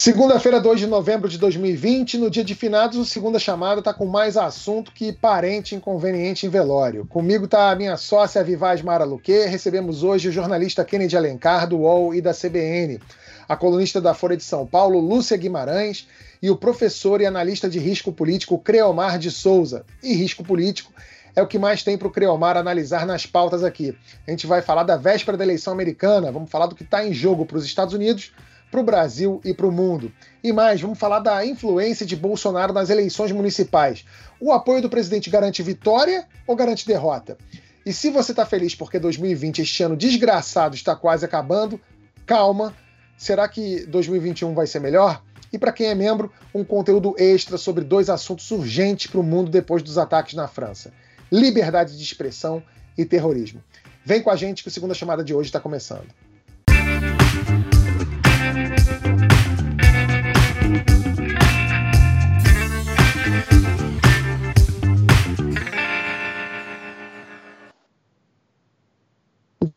Segunda-feira, 2 de novembro de 2020, no dia de finados, o Segunda Chamada está com mais assunto que parente inconveniente em velório. Comigo está a minha sócia Vivaz Mara Luque. Recebemos hoje o jornalista Kennedy Alencar, do UOL e da CBN, a colunista da Folha de São Paulo, Lúcia Guimarães, e o professor e analista de risco político Creomar de Souza. E risco político é o que mais tem para o Creomar analisar nas pautas aqui. A gente vai falar da véspera da eleição americana, vamos falar do que está em jogo para os Estados Unidos para o Brasil e para o mundo. E mais, vamos falar da influência de Bolsonaro nas eleições municipais. O apoio do presidente garante vitória ou garante derrota? E se você está feliz porque 2020, este ano desgraçado, está quase acabando, calma. Será que 2021 vai ser melhor? E para quem é membro, um conteúdo extra sobre dois assuntos urgentes para o mundo depois dos ataques na França: liberdade de expressão e terrorismo. Vem com a gente que a segunda chamada de hoje está começando.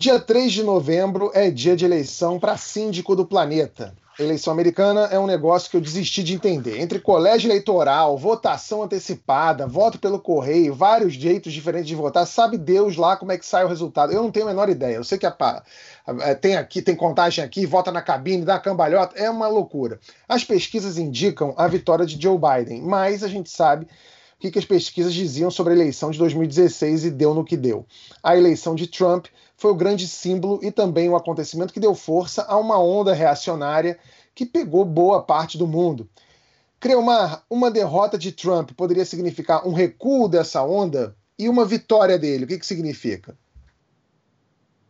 Dia 3 de novembro é dia de eleição para síndico do planeta. Eleição americana é um negócio que eu desisti de entender. Entre colégio eleitoral, votação antecipada, voto pelo correio, vários jeitos diferentes de votar, sabe Deus lá como é que sai o resultado. Eu não tenho a menor ideia. Eu sei que a, a, tem aqui, tem contagem aqui, vota na cabine, dá cambalhota, é uma loucura. As pesquisas indicam a vitória de Joe Biden, mas a gente sabe o que, que as pesquisas diziam sobre a eleição de 2016 e deu no que deu. A eleição de Trump foi o grande símbolo e também o acontecimento que deu força a uma onda reacionária que pegou boa parte do mundo. Creomar, uma derrota de Trump poderia significar um recuo dessa onda e uma vitória dele. O que, que significa?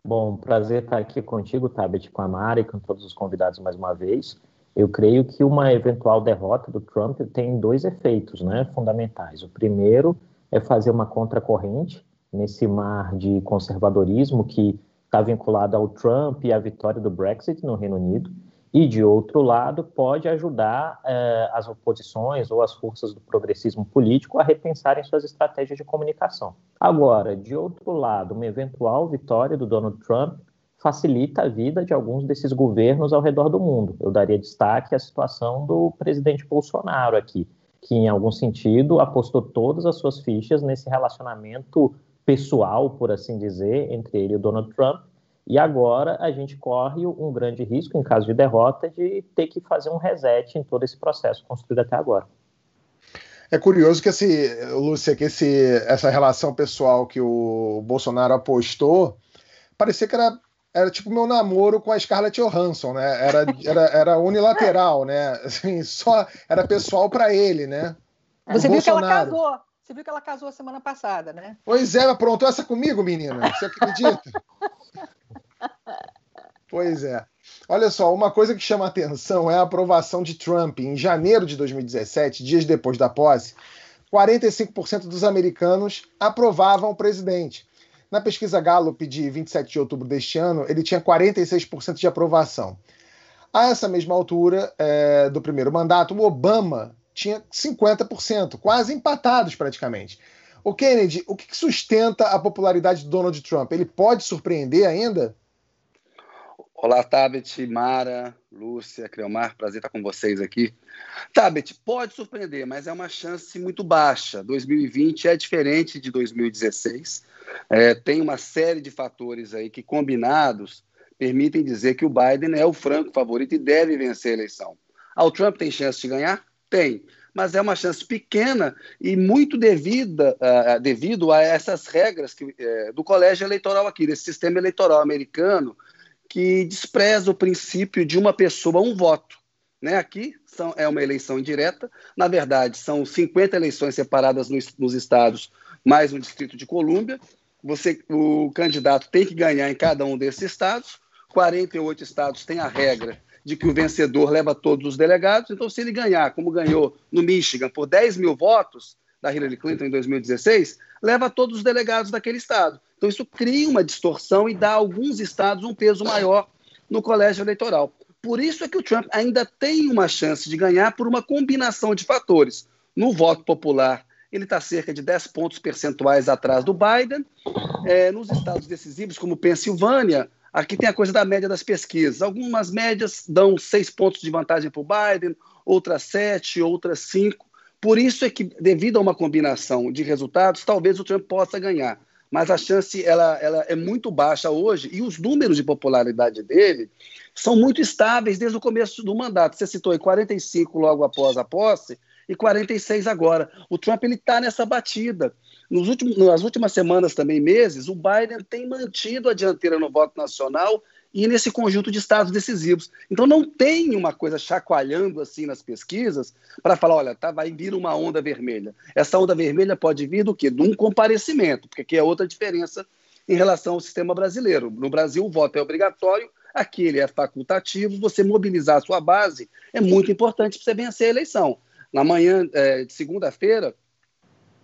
Bom, prazer estar aqui contigo, Tabet, com a Mari com todos os convidados mais uma vez. Eu creio que uma eventual derrota do Trump tem dois efeitos né, fundamentais. O primeiro é fazer uma contracorrente nesse mar de conservadorismo que está vinculado ao Trump e à vitória do Brexit no Reino Unido, e, de outro lado, pode ajudar eh, as oposições ou as forças do progressismo político a repensarem suas estratégias de comunicação. Agora, de outro lado, uma eventual vitória do Donald Trump facilita a vida de alguns desses governos ao redor do mundo. Eu daria destaque à situação do presidente Bolsonaro aqui, que, em algum sentido, apostou todas as suas fichas nesse relacionamento pessoal, por assim dizer, entre ele e o Donald Trump. E agora a gente corre um grande risco, em caso de derrota, de ter que fazer um reset em todo esse processo construído até agora. É curioso que esse, Lúcia, que esse, essa relação pessoal que o Bolsonaro apostou parecia que era, era tipo meu namoro com a Scarlett Johansson, né? Era, era, era unilateral, né? Assim, só era pessoal para ele, né? Você viu que ela casou. Você viu que ela casou a semana passada, né? Pois é, aprontou essa comigo, menina. Você acredita? pois é. Olha só, uma coisa que chama atenção é a aprovação de Trump em janeiro de 2017, dias depois da posse. 45% dos americanos aprovavam o presidente. Na pesquisa Gallup de 27 de outubro deste ano, ele tinha 46% de aprovação. A essa mesma altura é, do primeiro mandato, o Obama tinha 50%, quase empatados praticamente. O Kennedy, o que sustenta a popularidade de Donald Trump? Ele pode surpreender ainda? Olá, Tabet, Mara, Lúcia, Creomar, prazer estar com vocês aqui. Tabet, pode surpreender, mas é uma chance muito baixa. 2020 é diferente de 2016. É, tem uma série de fatores aí que, combinados, permitem dizer que o Biden é o franco favorito e deve vencer a eleição. Ah, o Trump tem chance de ganhar? Tem, mas é uma chance pequena e muito devida, uh, devido a essas regras que, uh, do colégio eleitoral aqui, desse sistema eleitoral americano, que despreza o princípio de uma pessoa, um voto. Né? Aqui são, é uma eleição indireta, na verdade, são 50 eleições separadas nos, nos estados, mais um distrito de Colômbia. Você, o candidato tem que ganhar em cada um desses estados. 48 estados têm a regra de que o vencedor leva todos os delegados. Então, se ele ganhar, como ganhou no Michigan, por 10 mil votos da Hillary Clinton em 2016, leva todos os delegados daquele estado. Então, isso cria uma distorção e dá a alguns estados um peso maior no colégio eleitoral. Por isso é que o Trump ainda tem uma chance de ganhar por uma combinação de fatores. No voto popular, ele está cerca de 10 pontos percentuais atrás do Biden. É, nos estados decisivos, como Pensilvânia, Aqui tem a coisa da média das pesquisas. Algumas médias dão seis pontos de vantagem para o Biden, outras sete, outras cinco. Por isso é que, devido a uma combinação de resultados, talvez o Trump possa ganhar. Mas a chance ela, ela é muito baixa hoje e os números de popularidade dele são muito estáveis desde o começo do mandato. Você citou aí 45 logo após a posse e 46 agora. O Trump ele está nessa batida. Nos últimos, nas últimas semanas, também meses, o Biden tem mantido a dianteira no voto nacional e nesse conjunto de estados decisivos. Então não tem uma coisa chacoalhando assim nas pesquisas para falar, olha, tá, vai vir uma onda vermelha. Essa onda vermelha pode vir do quê? De um comparecimento, porque aqui é outra diferença em relação ao sistema brasileiro. No Brasil, o voto é obrigatório, aqui ele é facultativo, você mobilizar a sua base é muito importante para você vencer a eleição. Na manhã é, de segunda-feira,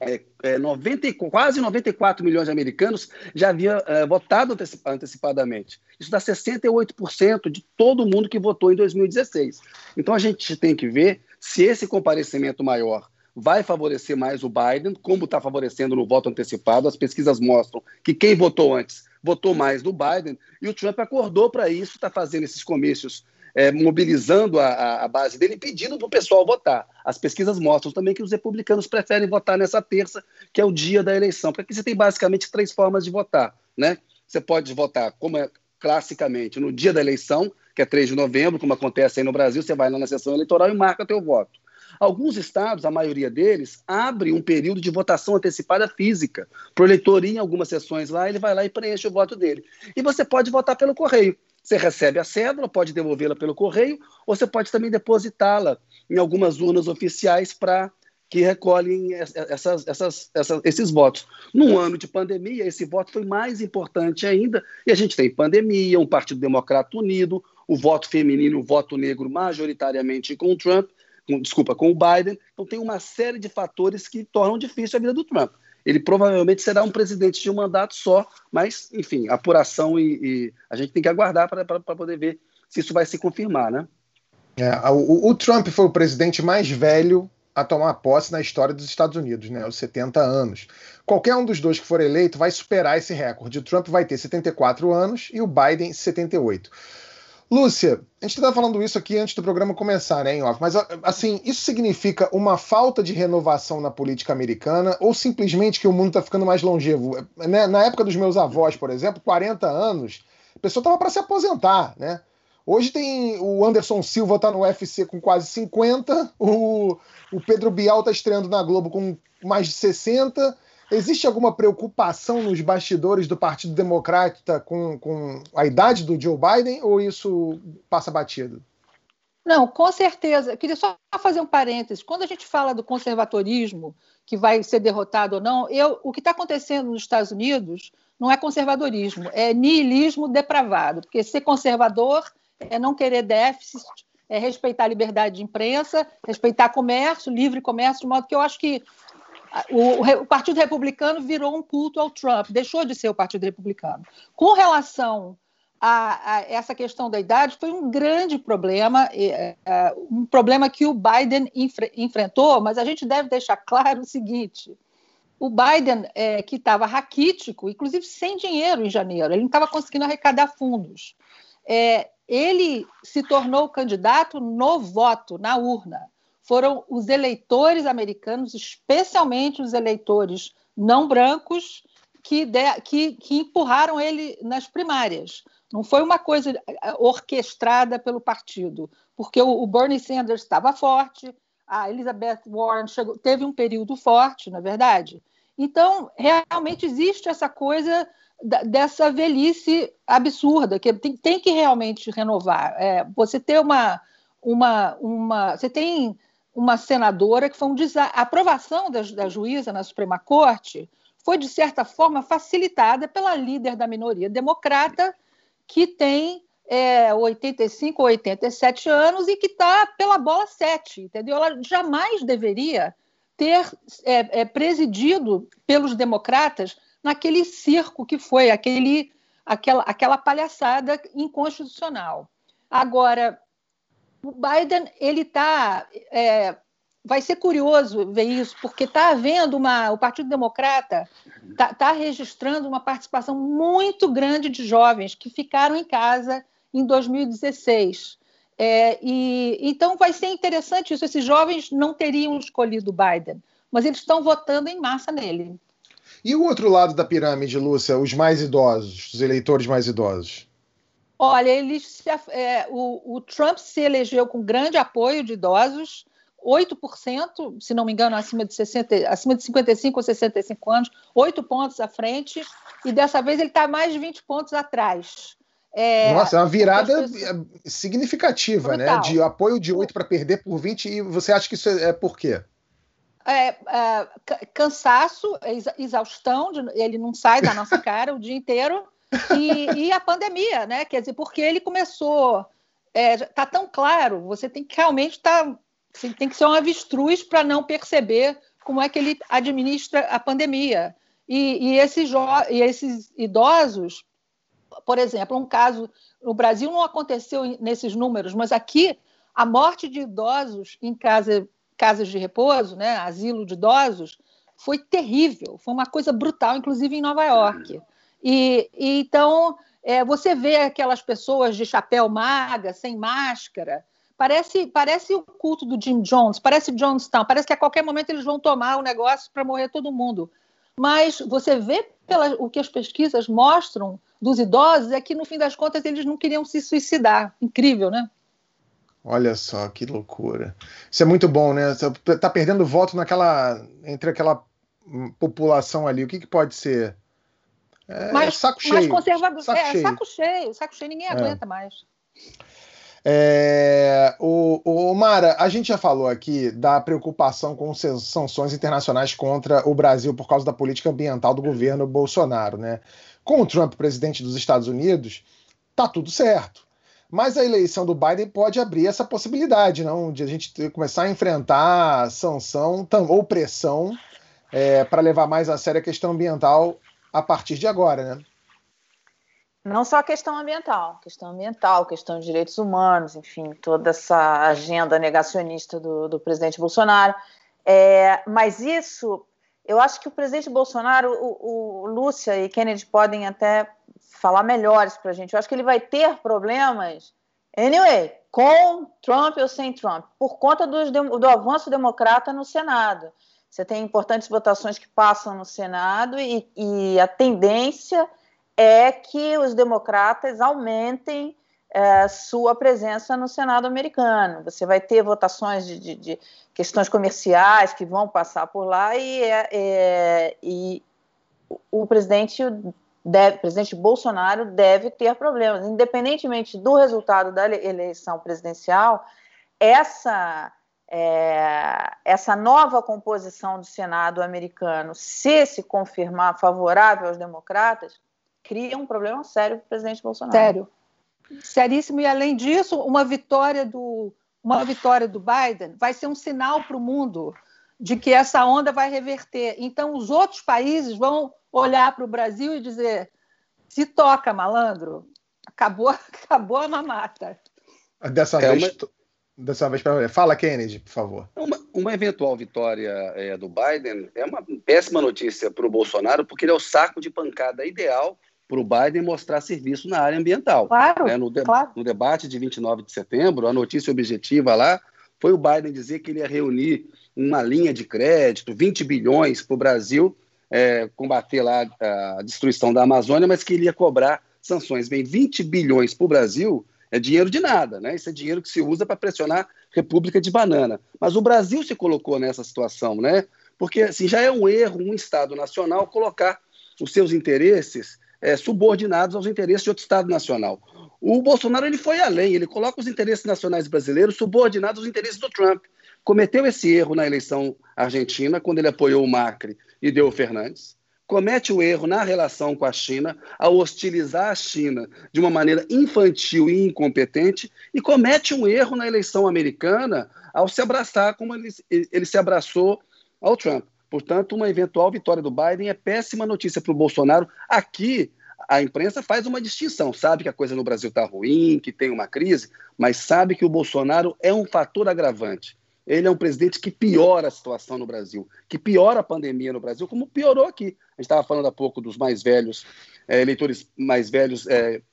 é, é, 90, quase 94 milhões de americanos já haviam é, votado antecipadamente. Isso dá 68% de todo mundo que votou em 2016. Então a gente tem que ver se esse comparecimento maior vai favorecer mais o Biden, como está favorecendo no voto antecipado. As pesquisas mostram que quem votou antes votou mais do Biden, e o Trump acordou para isso, está fazendo esses comícios é, mobilizando a, a, base dele, pedindo para o pessoal votar. As pesquisas mostram também que os republicanos preferem votar nessa terça, que é o dia da eleição, porque aqui você tem basicamente três formas de votar. Né? Você pode votar, como é classicamente, no dia da eleição, que é 3 de novembro, como acontece aí no Brasil, você vai lá na sessão eleitoral e marca teu voto. Alguns estados, a maioria deles, abre um período de votação antecipada física. Para o eleitor ir em algumas sessões lá, ele vai lá e preenche o voto dele. E você pode votar pelo correio. Você recebe a cédula, pode devolvê-la pelo correio, ou você pode também depositá-la em algumas urnas oficiais para que recolhem essas, essas, essas, esses votos. Num ano de pandemia, esse voto foi mais importante ainda, e a gente tem pandemia, um Partido Democrata unido, o voto feminino, o voto negro majoritariamente com o Trump, com, desculpa, com o Biden. Então tem uma série de fatores que tornam difícil a vida do Trump ele provavelmente será um presidente de um mandato só, mas, enfim, apuração e, e a gente tem que aguardar para poder ver se isso vai se confirmar, né? É, o, o, Trump foi o presidente mais velho a tomar posse na história dos Estados Unidos, né? Os 70 anos. Qualquer um dos dois que for eleito vai superar esse recorde. O Trump vai ter 74 anos e o Biden 78. Lúcia, a gente estava falando isso aqui antes do programa começar, né, off, mas assim, isso significa uma falta de renovação na política americana ou simplesmente que o mundo está ficando mais longevo? Né? Na época dos meus avós, por exemplo, 40 anos, a pessoa estava para se aposentar, né? Hoje tem o Anderson Silva tá no UFC com quase 50, o, o Pedro Bial tá estreando na Globo com mais de 60, Existe alguma preocupação nos bastidores do Partido Democrata com, com a idade do Joe Biden ou isso passa batido? Não, com certeza. Eu queria só fazer um parênteses. Quando a gente fala do conservadorismo, que vai ser derrotado ou não, eu, o que está acontecendo nos Estados Unidos não é conservadorismo, é niilismo depravado. Porque ser conservador é não querer déficit, é respeitar a liberdade de imprensa, respeitar comércio, livre comércio, de modo que eu acho que o, o, Partido Republicano virou um culto ao Trump, deixou de ser o Partido Republicano. Com relação a, a essa questão da idade, foi um grande problema, é, é, um problema que o Biden enfre, enfrentou, mas a gente deve deixar claro o seguinte: o Biden, é, que estava raquítico, inclusive sem dinheiro em janeiro, ele não estava conseguindo arrecadar fundos. É, ele se tornou candidato no voto, na urna foram os eleitores americanos, especialmente os eleitores não brancos, que, de, que, que empurraram ele nas primárias. Não foi uma coisa eh, orquestrada pelo partido, porque o, o Bernie Sanders estava forte, a Elizabeth Warren chegou, teve um período forte, na é verdade. Então, realmente existe essa coisa dessa velhice absurda, que tem, tem que realmente renovar. É, você ter uma, uma, uma. Você tem uma senadora que foi um desastre. A aprovação da, da juíza na Suprema Corte foi, de certa forma, facilitada pela líder da minoria democrata, que tem é, 85 ou 87 anos e que está pela bola 7, entendeu? Ela jamais deveria ter é, é, presidido pelos democratas naquele circo que foi, aquele, aquela, aquela palhaçada inconstitucional. Agora, o Biden ele está é, vai ser curioso ver isso, porque está havendo uma. O Partido Democrata está tá registrando uma participação muito grande de jovens que ficaram em casa em 2016. É, e então vai ser interessante isso. Esses jovens não teriam escolhido Biden, mas eles estão votando em massa nele. E o outro lado da pirâmide, Lúcia, os mais idosos, os eleitores mais idosos? Olha, eles, é, o, o Trump se elegeu com grande apoio de idosos. 8%, se não me engano, acima de, 60, acima de 55 ou 65 anos, 8 pontos à frente, e dessa vez ele está mais de 20 pontos atrás. É, Nossa, é uma virada pessoas... significativa, né? Brutal. né? De apoio de 8 para perder por 20, e você acha que isso é, é por quê? É, é, cansaço, exaustão, ele não sai da nossa cara o dia inteiro, e, e, a pandemia, né? Quer dizer, porque ele começou. É, tá tão claro, você tem que realmente estar tá você tem que ser um avestruz para não perceber como é que ele administra a pandemia. E, e, esses, e esses idosos, por exemplo, um caso no Brasil não aconteceu nesses números, mas aqui a morte de idosos em casa, casas de repouso, né, asilo de idosos, foi terrível, foi uma coisa brutal, inclusive em Nova York. E, e então é, você vê aquelas pessoas de chapéu maga, sem máscara, Parece, parece o culto do Jim Jones, parece Jonestown, parece que a qualquer momento eles vão tomar o negócio para morrer todo mundo. Mas você vê pela, o que as pesquisas mostram dos idosos é que, no fim das contas, eles não queriam se suicidar. Incrível, né? Olha só que loucura. Isso é muito bom, né? Tá perdendo voto naquela entre aquela população ali. O que, que pode ser? É, mais, saco cheio. Mais conservador. Saco é, cheio. saco cheio. Saco cheio. Ninguém é. aguenta mais. É, o, o, Mara, a gente já falou aqui da preocupação com sanções internacionais contra o Brasil por causa da política ambiental do governo Bolsonaro, né? Com o Trump presidente dos Estados Unidos, tá tudo certo. Mas a eleição do Biden pode abrir essa possibilidade, não? De a gente começar a enfrentar sanção ou pressão é, para levar mais a sério a questão ambiental a partir de agora, né? Não só a questão ambiental, questão ambiental, questão de direitos humanos, enfim, toda essa agenda negacionista do, do presidente Bolsonaro. É, mas isso, eu acho que o presidente Bolsonaro, o, o Lúcia e Kennedy podem até falar melhores para a gente. Eu acho que ele vai ter problemas, anyway, com Trump ou sem Trump, por conta do, do avanço democrata no Senado. Você tem importantes votações que passam no Senado e, e a tendência é que os democratas aumentem é, sua presença no Senado americano. Você vai ter votações de, de, de questões comerciais que vão passar por lá e, é, é, e o presidente, deve, o presidente Bolsonaro deve ter problemas, independentemente do resultado da eleição presidencial. Essa é, essa nova composição do Senado americano, se se confirmar favorável aos democratas, cria um problema sério para o presidente Bolsonaro. Sério. Seríssimo. E além disso, uma vitória do, uma vitória do Biden vai ser um sinal para o mundo de que essa onda vai reverter. Então, os outros países vão olhar para o Brasil e dizer: se toca, malandro, acabou, acabou a mamata. Dessa é vez, uma... dessa vez fala Kennedy, por favor. Uma, uma eventual vitória é, do Biden é uma péssima notícia para o Bolsonaro, porque ele é o saco de pancada ideal para o Biden mostrar serviço na área ambiental. Claro, né? no, de, claro. no debate de 29 de setembro, a notícia objetiva lá foi o Biden dizer que ele ia reunir uma linha de crédito, 20 bilhões para o Brasil é, combater lá a destruição da Amazônia, mas que ele ia cobrar sanções. Bem, 20 bilhões para o Brasil é dinheiro de nada, né? Isso é dinheiro que se usa para pressionar República de Banana. Mas o Brasil se colocou nessa situação, né? Porque assim, já é um erro um Estado nacional colocar os seus interesses é, subordinados aos interesses de outro Estado nacional. O Bolsonaro ele foi além, ele coloca os interesses nacionais brasileiros subordinados aos interesses do Trump. Cometeu esse erro na eleição argentina, quando ele apoiou o Macri e deu o Fernandes. Comete o erro na relação com a China, ao hostilizar a China de uma maneira infantil e incompetente, e comete um erro na eleição americana ao se abraçar como ele, ele se abraçou ao Trump. Portanto, uma eventual vitória do Biden é péssima notícia para o Bolsonaro. Aqui, a imprensa faz uma distinção, sabe que a coisa no Brasil está ruim, que tem uma crise, mas sabe que o Bolsonaro é um fator agravante. Ele é um presidente que piora a situação no Brasil, que piora a pandemia no Brasil, como piorou aqui. A gente estava falando há pouco dos mais velhos, é, eleitores mais velhos é,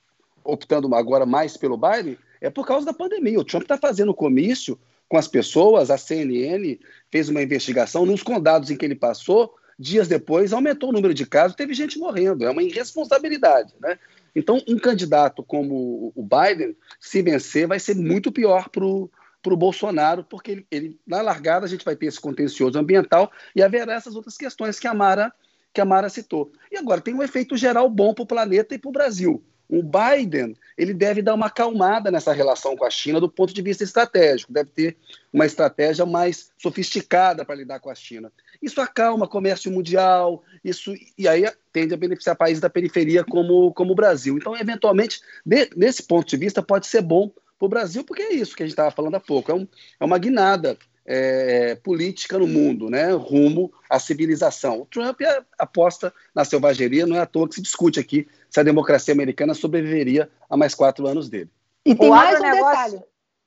optando agora mais pelo Biden, é por causa da pandemia. O Trump está fazendo comício com as pessoas, a CNN fez uma investigação nos condados em que ele passou, dias depois aumentou o número de casos, teve gente morrendo, é uma irresponsabilidade, né? Então, um candidato como o Biden, se vencer, vai ser muito pior para o Bolsonaro, porque ele, ele, na largada a gente vai ter esse contencioso ambiental e haverá essas outras questões que a Mara, que a Mara citou. E agora tem um efeito geral bom para o planeta e para o Brasil. O Biden ele deve dar uma acalmada nessa relação com a China do ponto de vista estratégico, deve ter uma estratégia mais sofisticada para lidar com a China. Isso acalma o comércio mundial, isso e aí tende a beneficiar países da periferia como, como o Brasil. Então, eventualmente, de, nesse ponto de vista, pode ser bom para o Brasil, porque é isso que a gente estava falando há pouco, é, um, é uma guinada é, política no mundo, né, rumo à civilização. O Trump é, aposta na selvageria, não é à toa que se discute aqui se a democracia americana sobreviveria a mais quatro anos dele. E tem o mais um detalhe.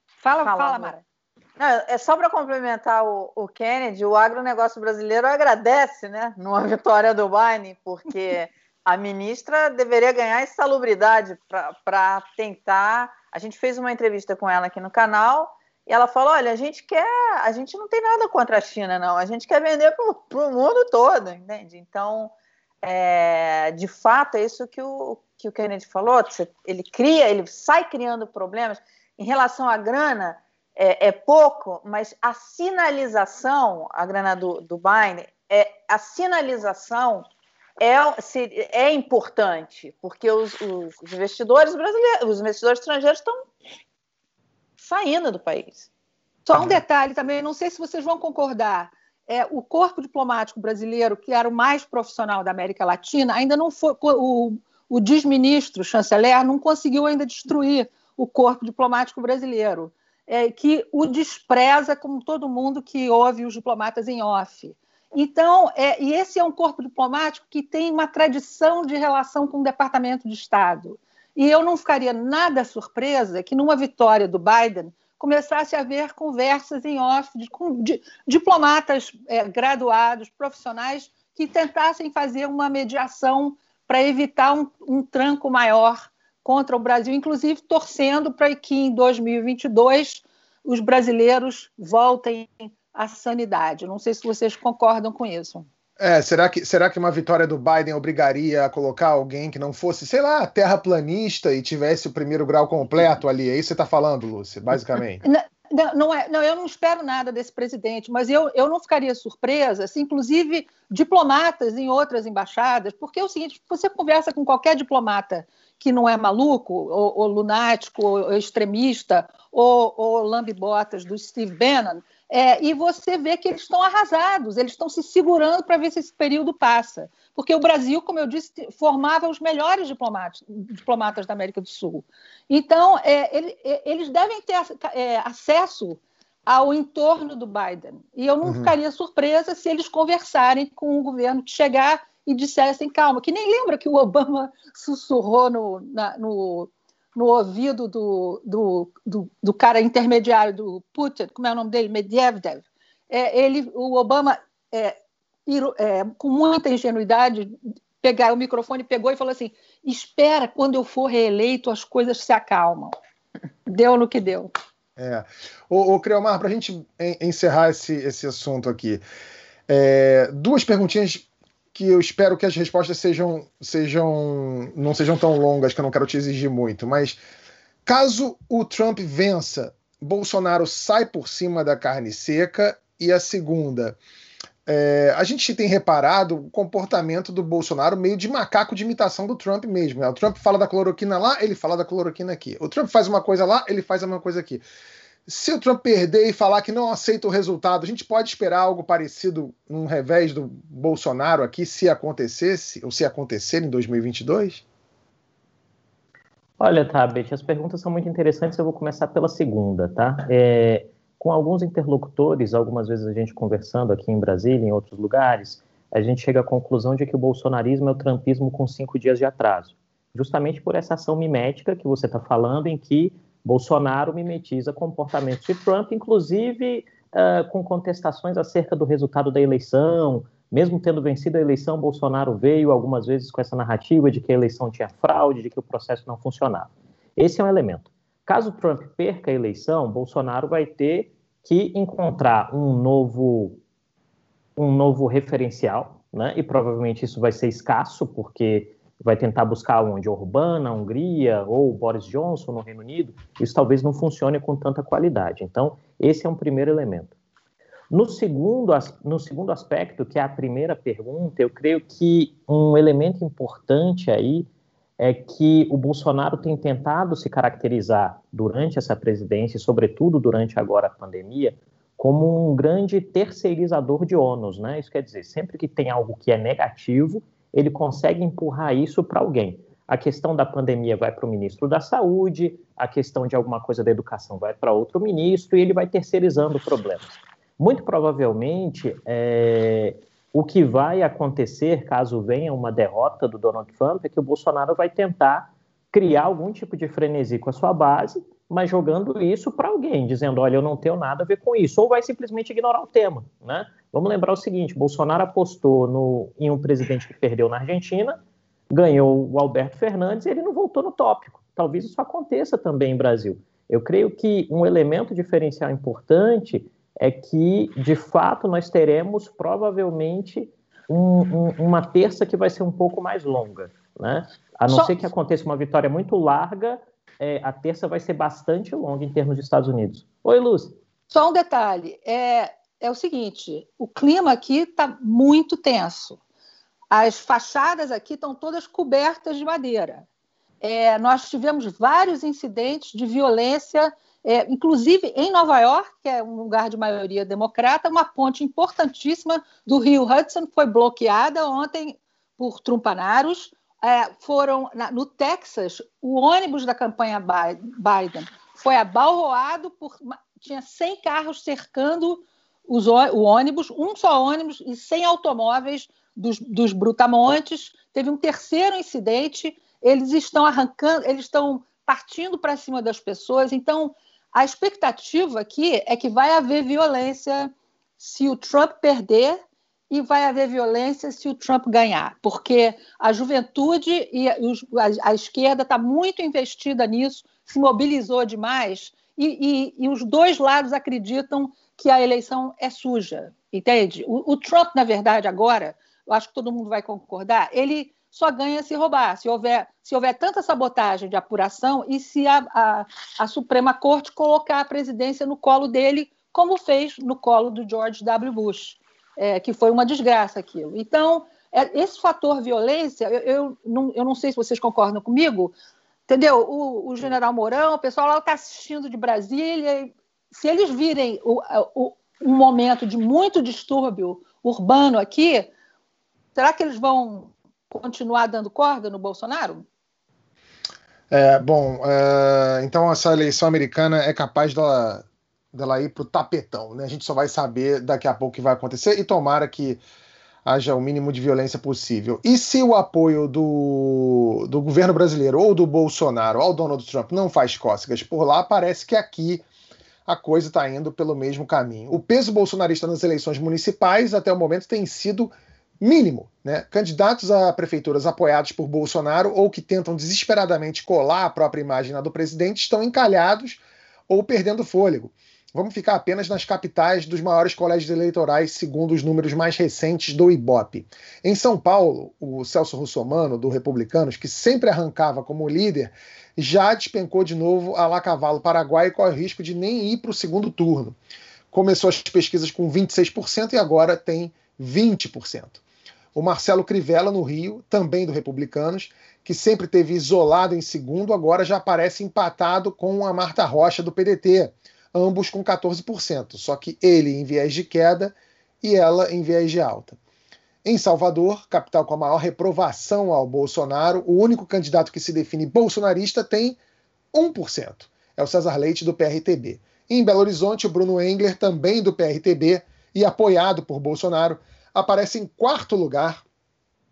Fala, fala, fala Mara. Não, é só para complementar o, o, Kennedy, o agronegócio brasileiro agradece, né, numa vitória do Biden, porque a ministra deveria ganhar insalubridade para tentar. A gente fez uma entrevista com ela aqui no canal e ela falou: olha, a gente quer, a gente não tem nada contra a China, não, a gente quer vender para o mundo todo, entende? Então, é, de fato, é isso que o, que o Kennedy falou: ele cria, ele sai criando problemas. Em relação à grana, é, é, pouco, mas a sinalização, a grana do, do Biden, é, a sinalização é, é importante, porque os, os, os investidores brasileiros, os investidores estrangeiros estão saindo do país. Só um detalhe também, não sei se vocês vão concordar. É, o corpo diplomático brasileiro, que era o mais profissional da América Latina, ainda não foi. O, o desministro, o chanceler, não conseguiu ainda destruir o corpo diplomático brasileiro é, que o despreza como todo mundo que ouve os diplomatas em off. Então, é, e esse é um corpo diplomático que tem uma tradição de relação com o Departamento de Estado. E eu não ficaria nada surpresa que, numa vitória do Biden, começasse a haver conversas em off de, com de, diplomatas é, graduados, profissionais, que tentassem fazer uma mediação para evitar um, um tranco maior contra o Brasil, inclusive torcendo para que em 2022 os brasileiros voltem à sanidade. Não sei se vocês concordam com isso. É, será que, será que uma vitória do Biden obrigaria a colocar alguém que não fosse, sei lá, terraplanista e tivesse o primeiro grau completo ali? É isso que você está falando, Lúcia, basicamente? Não, não, é, não, eu não espero nada desse presidente, mas eu, eu não ficaria surpresa se, inclusive, diplomatas em outras embaixadas, porque é o seguinte: você conversa com qualquer diplomata que não é maluco, ou, ou lunático, ou extremista, ou, ou lambe-botas do Steve Bannon, é, e você vê que eles estão arrasados, eles estão se segurando para ver se esse período passa. Porque o Brasil, como eu disse, formava os melhores diplomatas, diplomatas da América do Sul. Então, é, ele, é, eles devem ter é, acesso ao entorno do Biden. E eu não uhum. ficaria surpresa se eles conversarem com o governo que chegar e dissessem calma, que nem lembra que o Obama sussurrou no, na, no, no ouvido do, do, do, do, cara intermediário do Putin, como é o nome dele? Medvedev. É, ele, o Obama, é, é, com muita ingenuidade, pegar o microfone, pegou e falou assim: espera, quando eu for reeleito, as coisas se acalmam. Deu no que deu. É. Ô, Creomar, para a gente encerrar esse, esse assunto aqui, é, duas perguntinhas que eu espero que as respostas sejam, sejam não sejam tão longas, que eu não quero te exigir muito, mas caso o Trump vença, Bolsonaro sai por cima da carne seca e a segunda, é, a gente tem reparado o comportamento do Bolsonaro meio de macaco de imitação do Trump mesmo. Né? O Trump fala da cloroquina lá, ele fala da cloroquina aqui. O Trump faz uma coisa lá, ele faz a mesma coisa aqui. Se o Trump perder e falar que não aceita o resultado, a gente pode esperar algo parecido num revés do Bolsonaro aqui, se acontecesse, ou se acontecer em 2022? Olha, Tabet, as perguntas são muito interessantes. Eu vou começar pela segunda, tá? É, com alguns interlocutores, algumas vezes a gente conversando aqui em Brasília, em outros lugares, a gente chega à conclusão de que o bolsonarismo é o trumpismo com cinco dias de atraso. Justamente por essa ação mimética que você está falando, em que Bolsonaro mimetiza comportamentos de Trump, inclusive uh, com contestações acerca do resultado da eleição. Mesmo tendo vencido a eleição, Bolsonaro veio algumas vezes com essa narrativa de que a eleição tinha fraude, de que o processo não funcionava. Esse é um elemento. Caso Trump perca a eleição, Bolsonaro vai ter que encontrar um novo, um novo referencial, né? e provavelmente isso vai ser escasso, porque vai tentar buscar onde? Urbana, Hungria ou Boris Johnson no Reino Unido, isso talvez não funcione com tanta qualidade. Então, esse é um primeiro elemento. No segundo, no segundo aspecto, que é a primeira pergunta, eu creio que um elemento importante aí é que o Bolsonaro tem tentado se caracterizar durante essa presidência, e sobretudo durante agora a pandemia, como um grande terceirizador de ônus, né? Isso quer dizer, sempre que tem algo que é negativo, ele consegue empurrar isso para alguém. A questão da pandemia vai para o ministro da Saúde, a questão de alguma coisa da educação vai para outro ministro e ele vai terceirizando problemas. Muito provavelmente, é, o que vai acontecer caso venha uma derrota do Donald Trump é que o Bolsonaro vai tentar criar algum tipo de frenesi com a sua base, mas jogando isso para alguém, dizendo, olha, eu não tenho nada a ver com isso, ou vai simplesmente ignorar o tema, né? Vamos lembrar o seguinte: Bolsonaro apostou no, em um presidente que perdeu na Argentina, ganhou o Alberto Fernandes e ele não voltou no tópico. Talvez isso aconteça também em Brasil. Eu creio que um elemento diferencial importante é que, de fato, nós teremos provavelmente um, um, uma terça que vai ser um pouco mais longa. Né? A não Só... ser que aconteça uma vitória muito larga, é, a terça vai ser bastante longa em termos de Estados Unidos. Oi, Lúcia. Só um detalhe: é, é o seguinte: o clima aqui está muito tenso. As fachadas aqui estão todas cobertas de madeira. É, nós tivemos vários incidentes de violência, é, inclusive em Nova York, que é um lugar de maioria democrata, uma ponte importantíssima do Rio Hudson foi bloqueada ontem por trumpanaros. É, foram na, no Texas, o ônibus da campanha Biden foi abalroado por tinha 100 carros cercando os, o ônibus, um só ônibus e 100 automóveis dos, dos brutamontes. Teve um terceiro incidente, eles estão arrancando, eles estão partindo para cima das pessoas. Então, a expectativa aqui é que vai haver violência se o Trump perder e vai haver violência se o Trump ganhar, porque a juventude e a, esquerda está muito investida nisso, se mobilizou demais e, e, e, os dois lados acreditam que a eleição é suja, entende? O, o, Trump, na verdade, agora, eu acho que todo mundo vai concordar, ele só ganha se roubar, se houver, se houver tanta sabotagem de apuração e se a, a, a Suprema Corte colocar a presidência no colo dele, como fez no colo do George W. Bush, é, que foi uma desgraça aquilo. Então, é, esse fator violência, eu, eu, não, eu não sei se vocês concordam comigo, entendeu? O, o general Mourão, o pessoal lá está assistindo de Brasília, se eles virem o, o, um momento de muito distúrbio urbano aqui, será que eles vão continuar dando corda no Bolsonaro? É, bom, é, então essa eleição americana é capaz dela, dela ir para o tapetão, né? A gente só vai saber daqui a pouco o que vai acontecer e tomara que haja o mínimo de violência possível. E se o apoio do, do governo brasileiro ou do Bolsonaro ao Donald Trump não faz cócegas por lá, parece que aqui a coisa está indo pelo mesmo caminho. O peso bolsonarista nas eleições municipais, até o momento, tem sido mínimo. Né? Candidatos a prefeituras apoiados por Bolsonaro ou que tentam desesperadamente colar a própria imagem na do presidente estão encalhados ou perdendo fôlego. Vamos ficar apenas nas capitais dos maiores colégios eleitorais, segundo os números mais recentes do IBOP. Em São Paulo, o Celso Russomano, do Republicanos, que sempre arrancava como líder, já despencou de novo a lá cavalo Paraguai e corre o risco de nem ir para o segundo turno. Começou as pesquisas com 26% e agora tem 20%. O Marcelo Crivella, no Rio, também do Republicanos, que sempre teve isolado em segundo, agora já aparece empatado com a Marta Rocha, do PDT, ambos com 14%, só que ele em viés de queda e ela em viés de alta. Em Salvador, capital com a maior reprovação ao Bolsonaro, o único candidato que se define bolsonarista tem 1%. É o César Leite, do PRTB. Em Belo Horizonte, o Bruno Engler, também do PRTB e apoiado por Bolsonaro, aparece em quarto lugar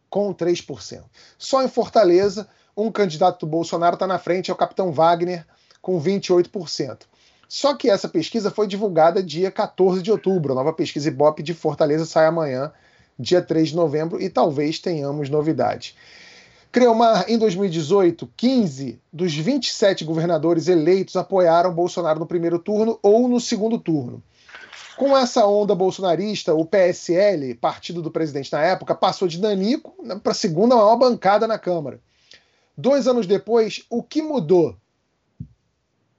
com 3%. Só em Fortaleza, um candidato do Bolsonaro está na frente, é o capitão Wagner, com 28%. Só que essa pesquisa foi divulgada dia 14 de outubro. A nova pesquisa Ibope de Fortaleza sai amanhã, dia 3 de novembro, e talvez tenhamos novidades. Creomar, em 2018, 15 dos 27 governadores eleitos apoiaram Bolsonaro no primeiro turno ou no segundo turno. Com essa onda bolsonarista, o PSL, partido do presidente na época, passou de Danico para a segunda maior bancada na Câmara. Dois anos depois, o que mudou?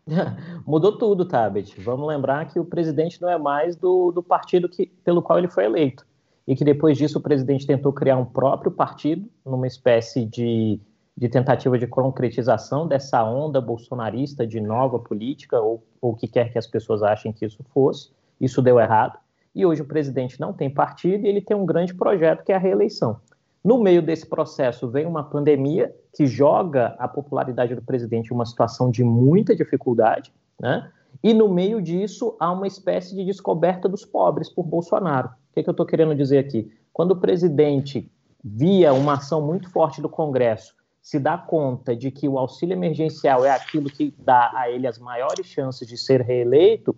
Mudou tudo, Tabet. Vamos lembrar que o presidente não é mais do, do partido que, pelo qual ele foi eleito. E que depois disso o presidente tentou criar um próprio partido, numa espécie de, de tentativa de concretização dessa onda bolsonarista de nova política, ou o que quer que as pessoas achem que isso fosse. Isso deu errado. E hoje o presidente não tem partido e ele tem um grande projeto que é a reeleição. No meio desse processo vem uma pandemia que joga a popularidade do presidente em uma situação de muita dificuldade, né? E no meio disso há uma espécie de descoberta dos pobres por Bolsonaro. O que, é que eu estou querendo dizer aqui? Quando o presidente via uma ação muito forte do Congresso se dá conta de que o auxílio emergencial é aquilo que dá a ele as maiores chances de ser reeleito,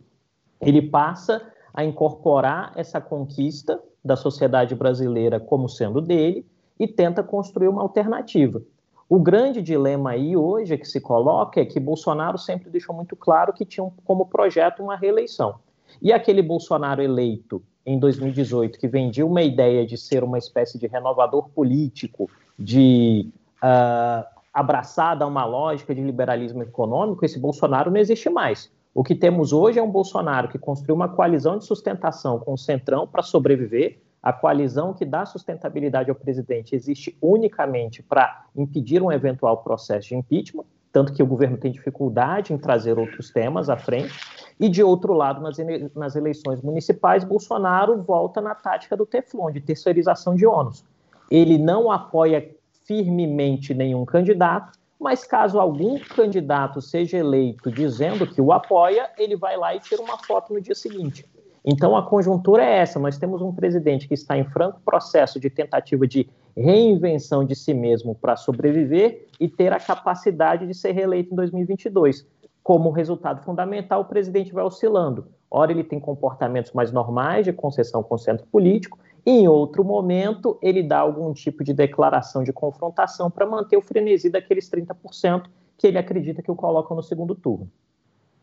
ele passa a incorporar essa conquista da sociedade brasileira como sendo dele e tenta construir uma alternativa. O grande dilema aí hoje que se coloca é que Bolsonaro sempre deixou muito claro que tinha como projeto uma reeleição. E aquele Bolsonaro eleito em 2018, que vendia uma ideia de ser uma espécie de renovador político, de uh, abraçada a uma lógica de liberalismo econômico, esse Bolsonaro não existe mais. O que temos hoje é um Bolsonaro que construiu uma coalizão de sustentação com o Centrão para sobreviver. A coalizão que dá sustentabilidade ao presidente existe unicamente para impedir um eventual processo de impeachment, tanto que o governo tem dificuldade em trazer outros temas à frente. E, de outro lado, nas, nas eleições municipais, Bolsonaro volta na tática do Teflon, de terceirização de ônus. Ele não apoia firmemente nenhum candidato, mas caso algum candidato seja eleito dizendo que o apoia, ele vai lá e tira uma foto no dia seguinte. Então a conjuntura é essa: nós temos um presidente que está em franco processo de tentativa de reinvenção de si mesmo para sobreviver e ter a capacidade de ser reeleito em 2022. Como resultado fundamental, o presidente vai oscilando. Ora, ele tem comportamentos mais normais de concessão com o centro político, em outro momento, ele dá algum tipo de declaração de confrontação para manter o frenesi daqueles 30% que ele acredita que o colocam no segundo turno.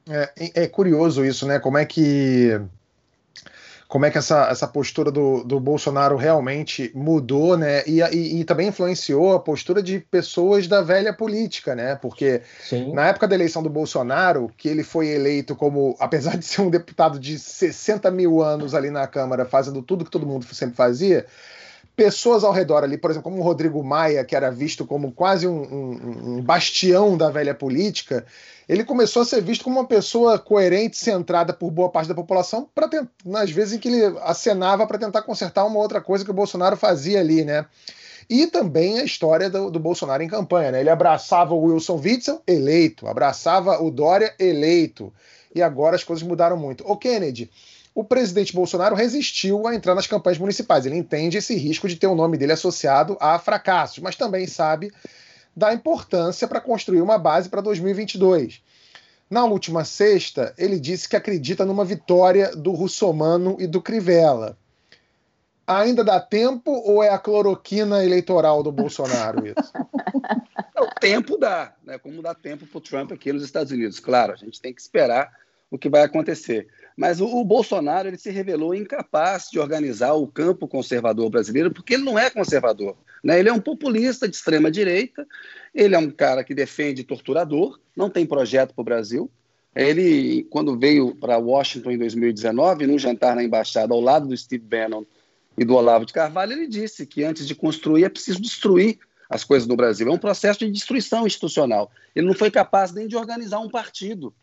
É, é curioso isso, né? Como é que como é que essa, essa postura do, do Bolsonaro realmente mudou, né? E, e, e, também influenciou a postura de pessoas da velha política, né? Porque Sim. na época da eleição do Bolsonaro, que ele foi eleito como, apesar de ser um deputado de 60 mil anos ali na Câmara, fazendo tudo que todo mundo sempre fazia, pessoas ao redor ali, por exemplo, como o Rodrigo Maia, que era visto como quase um, um, um bastião da velha política, ele começou a ser visto como uma pessoa coerente, centrada por boa parte da população, para nas vezes em que ele acenava para tentar consertar uma outra coisa que o Bolsonaro fazia ali, né? E também a história do, do, Bolsonaro em campanha, né? Ele abraçava o Wilson Witzel, eleito, abraçava o Dória, eleito. E agora as coisas mudaram muito. O Kennedy, o presidente Bolsonaro resistiu a entrar nas campanhas municipais. Ele entende esse risco de ter o nome dele associado a fracassos, mas também sabe da importância para construir uma base para 2022. Na última sexta, ele disse que acredita numa vitória do Russomano e do Crivella. Ainda dá tempo ou é a cloroquina eleitoral do Bolsonaro isso? o tempo dá, né? Como dá tempo para o Trump aqui nos Estados Unidos. Claro, a gente tem que esperar o que vai acontecer. Mas o, o, Bolsonaro ele se revelou incapaz de organizar o campo conservador brasileiro, porque ele não é conservador. Né? Ele é um populista de extrema direita, ele é um cara que defende torturador, não tem projeto para o Brasil. Ele, quando veio para Washington em 2019, num jantar na embaixada ao lado do Steve Bannon e do Olavo de Carvalho, ele disse que antes de construir é preciso destruir as coisas no Brasil. É um processo de destruição institucional. Ele não foi capaz nem de organizar um partido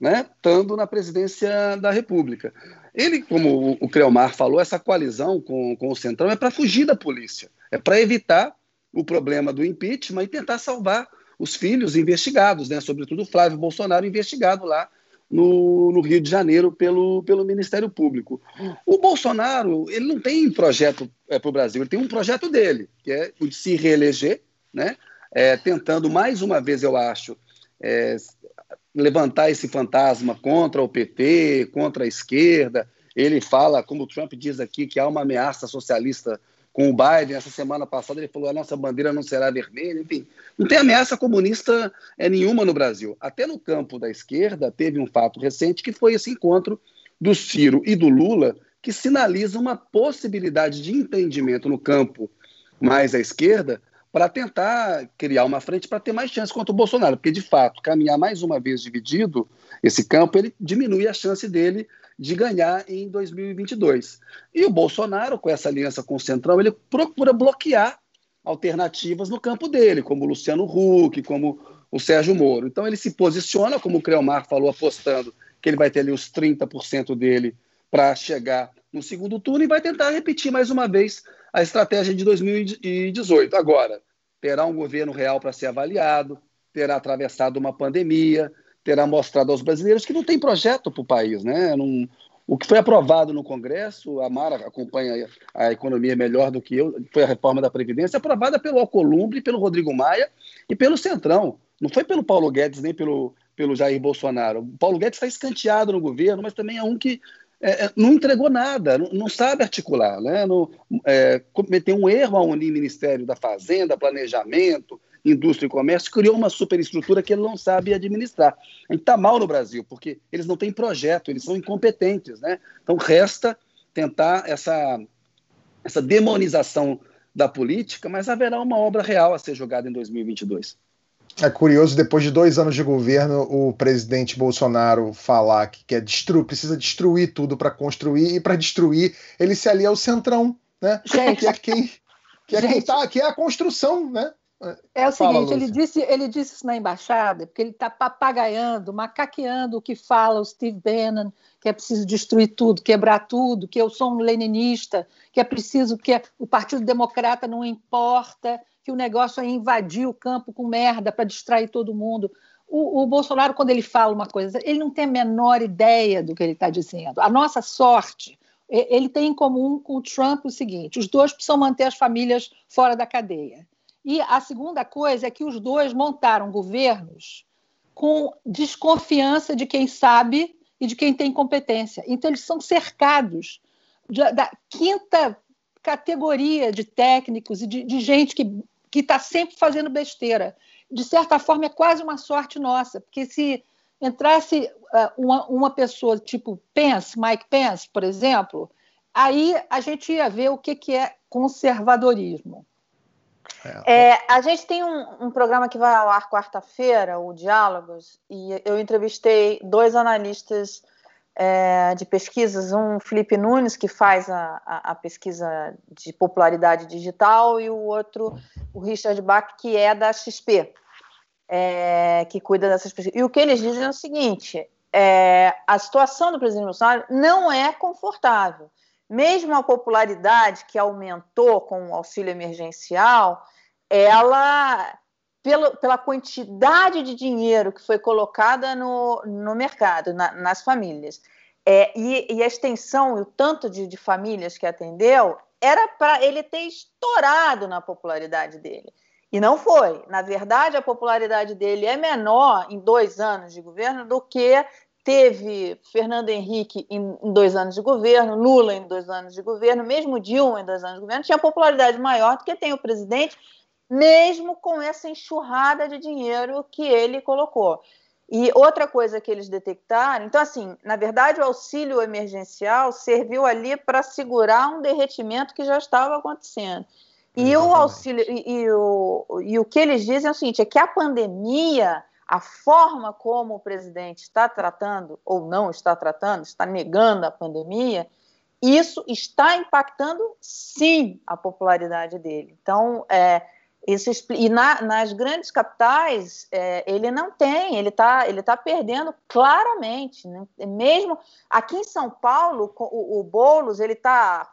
né, estando na presidência da República. Ele, como o Creomar falou, essa coalizão com, com o Centrão é para fugir da polícia, é para evitar o problema do impeachment e tentar salvar os filhos investigados, né, sobretudo o Flávio Bolsonaro, investigado lá no, no, Rio de Janeiro pelo, pelo Ministério Público. O Bolsonaro ele não tem projeto é, para o Brasil, ele tem um projeto dele, que é o de se reeleger, né, é, tentando mais uma vez, eu acho, é, levantar esse fantasma contra o PT, contra a esquerda. Ele fala, como o Trump diz aqui, que há uma ameaça socialista com o Biden. Essa semana passada ele falou a nossa bandeira não será vermelha. Enfim, não tem ameaça comunista é, nenhuma no Brasil. Até no campo da esquerda teve um fato recente que foi esse encontro do Ciro e do Lula, que sinaliza uma possibilidade de entendimento no campo mais à esquerda para tentar criar uma frente para ter mais chance contra o Bolsonaro, porque de fato, caminhar mais uma vez dividido esse campo, ele diminui a chance dele de ganhar em 2022. E o Bolsonaro, com essa aliança com o Centrão, ele procura bloquear alternativas no campo dele, como o Luciano Huck, como o Sérgio Moro. Então ele se posiciona, como o Creomar falou, apostando que ele vai ter ali os 30% dele para chegar no segundo turno e vai tentar repetir mais uma vez a estratégia de 2018. Agora, terá um governo real para ser avaliado, terá atravessado uma pandemia, terá mostrado aos brasileiros que não tem projeto para o país. Né? Não, o que foi aprovado no Congresso, a Mara acompanha a economia melhor do que eu, foi a reforma da Previdência, aprovada pelo Alcolumbre, pelo Rodrigo Maia e pelo Centrão. Não foi pelo Paulo Guedes nem pelo, pelo Jair Bolsonaro. O Paulo Guedes está escanteado no governo, mas também é um que é, é, não entregou nada, não, não sabe articular, né? não, é, cometeu um erro ao unir Ministério da Fazenda, Planejamento, Indústria e Comércio, criou uma superestrutura que ele não sabe administrar. A gente está mal no Brasil, porque eles não têm projeto, eles são incompetentes. Né? Então, resta tentar essa, essa demonização da política, mas haverá uma obra real a ser jogada em 2022. É curioso, depois de dois anos de governo, o presidente Bolsonaro falar que quer destruir, precisa destruir tudo para construir, e para destruir ele se alia ao centrão, né? Gente, que é quem, que é, quem tá, que é a construção, né? É o Fala, seguinte, ele disse, ele disse isso na embaixada, porque ele está papagaiando, macaqueando o que fala o Steve Bannon, que é preciso destruir tudo, quebrar tudo, que eu sou um leninista, que é preciso que o Partido Democrata não importa, que o negócio é invadir o campo com merda para distrair todo mundo. O, o, Bolsonaro, quando ele fala uma coisa, ele não tem a menor ideia do que ele está dizendo. A nossa sorte, ele tem em comum com o Trump o seguinte: os dois precisam manter as famílias fora da cadeia. E a segunda coisa é que os dois montaram governos com desconfiança de quem sabe e de quem tem competência. Então, eles são cercados da quinta categoria de técnicos e de, de gente que que está sempre fazendo besteira. De certa forma, é quase uma sorte nossa, porque se entrasse uh, uma, uma pessoa tipo Pence, Mike Pence, por exemplo, aí a gente ia ver o que, que é conservadorismo. É, a gente tem um, um, programa que vai ao ar quarta-feira, o Diálogos, e eu entrevistei dois analistas é, de pesquisas, um Felipe Nunes, que faz a, a, a, pesquisa de popularidade digital, e o outro, o Richard Bach, que é da XP, é, que cuida dessas pesquisas. E o que eles dizem é o seguinte: é, a situação do presidente Bolsonaro não é confortável. Mesmo a popularidade que aumentou com o auxílio emergencial, ela pela, pela quantidade de dinheiro que foi colocada no, no mercado, na, nas famílias, é, e, e, a extensão e o tanto de, de famílias que atendeu, era para ele ter estourado na popularidade dele. E não foi. Na verdade, a popularidade dele é menor em dois anos de governo do que teve Fernando Henrique em, em dois anos de governo, Lula em dois anos de governo, mesmo Dilma em dois anos de governo, tinha popularidade maior do que tem o presidente mesmo com essa enxurrada de dinheiro que ele colocou. E outra coisa que eles detectaram, então assim, na verdade o auxílio emergencial serviu ali para segurar um derretimento que já estava acontecendo. E Exatamente. o auxílio e, e, o, e o que eles dizem é o seguinte, é que a pandemia, a forma como o presidente está tratando ou não está tratando, está negando a pandemia, isso está impactando sim a popularidade dele. Então, é, isso, e na, nas grandes capitais, é, ele não tem, ele está ele tá perdendo claramente. Né? Mesmo aqui em São Paulo, o, o Boulos ele está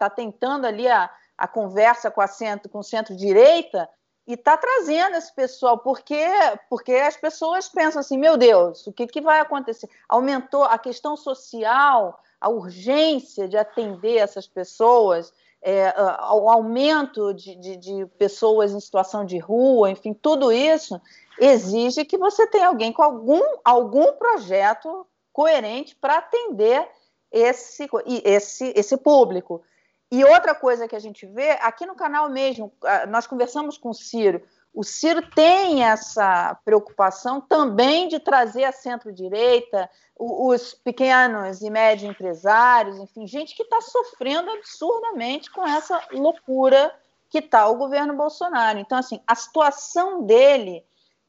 tá tentando ali a, a conversa com, a centro, com centro-direita e está trazendo esse pessoal, porque, porque as pessoas pensam assim: meu Deus, o que, que vai acontecer? Aumentou a questão social, a urgência de atender essas pessoas é, o aumento de, de, de, pessoas em situação de rua, enfim, tudo isso exige que você tenha alguém com algum, algum projeto coerente para atender esse, esse, esse público. E outra coisa que a gente vê, aqui no canal mesmo, nós conversamos com o Ciro, o Ciro tem essa preocupação também de trazer a centro-direita, os pequenos e médios empresários, enfim, gente que está sofrendo absurdamente com essa loucura que está o governo Bolsonaro. Então, assim, a situação dele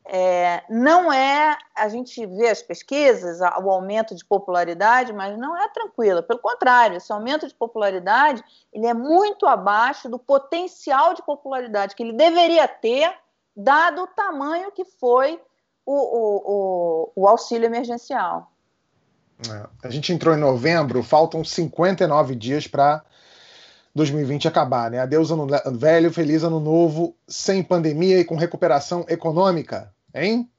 é, não é. A gente vê as pesquisas, o aumento de popularidade, mas não é tranquila. Pelo contrário, esse aumento de popularidade ele é muito abaixo do potencial de popularidade que ele deveria ter dado o tamanho que foi o, o, o, o auxílio emergencial. É. A gente entrou em novembro, faltam 59 dias para 2020 acabar, né? Adeus ano velho, feliz ano novo, sem pandemia e com recuperação econômica, hein?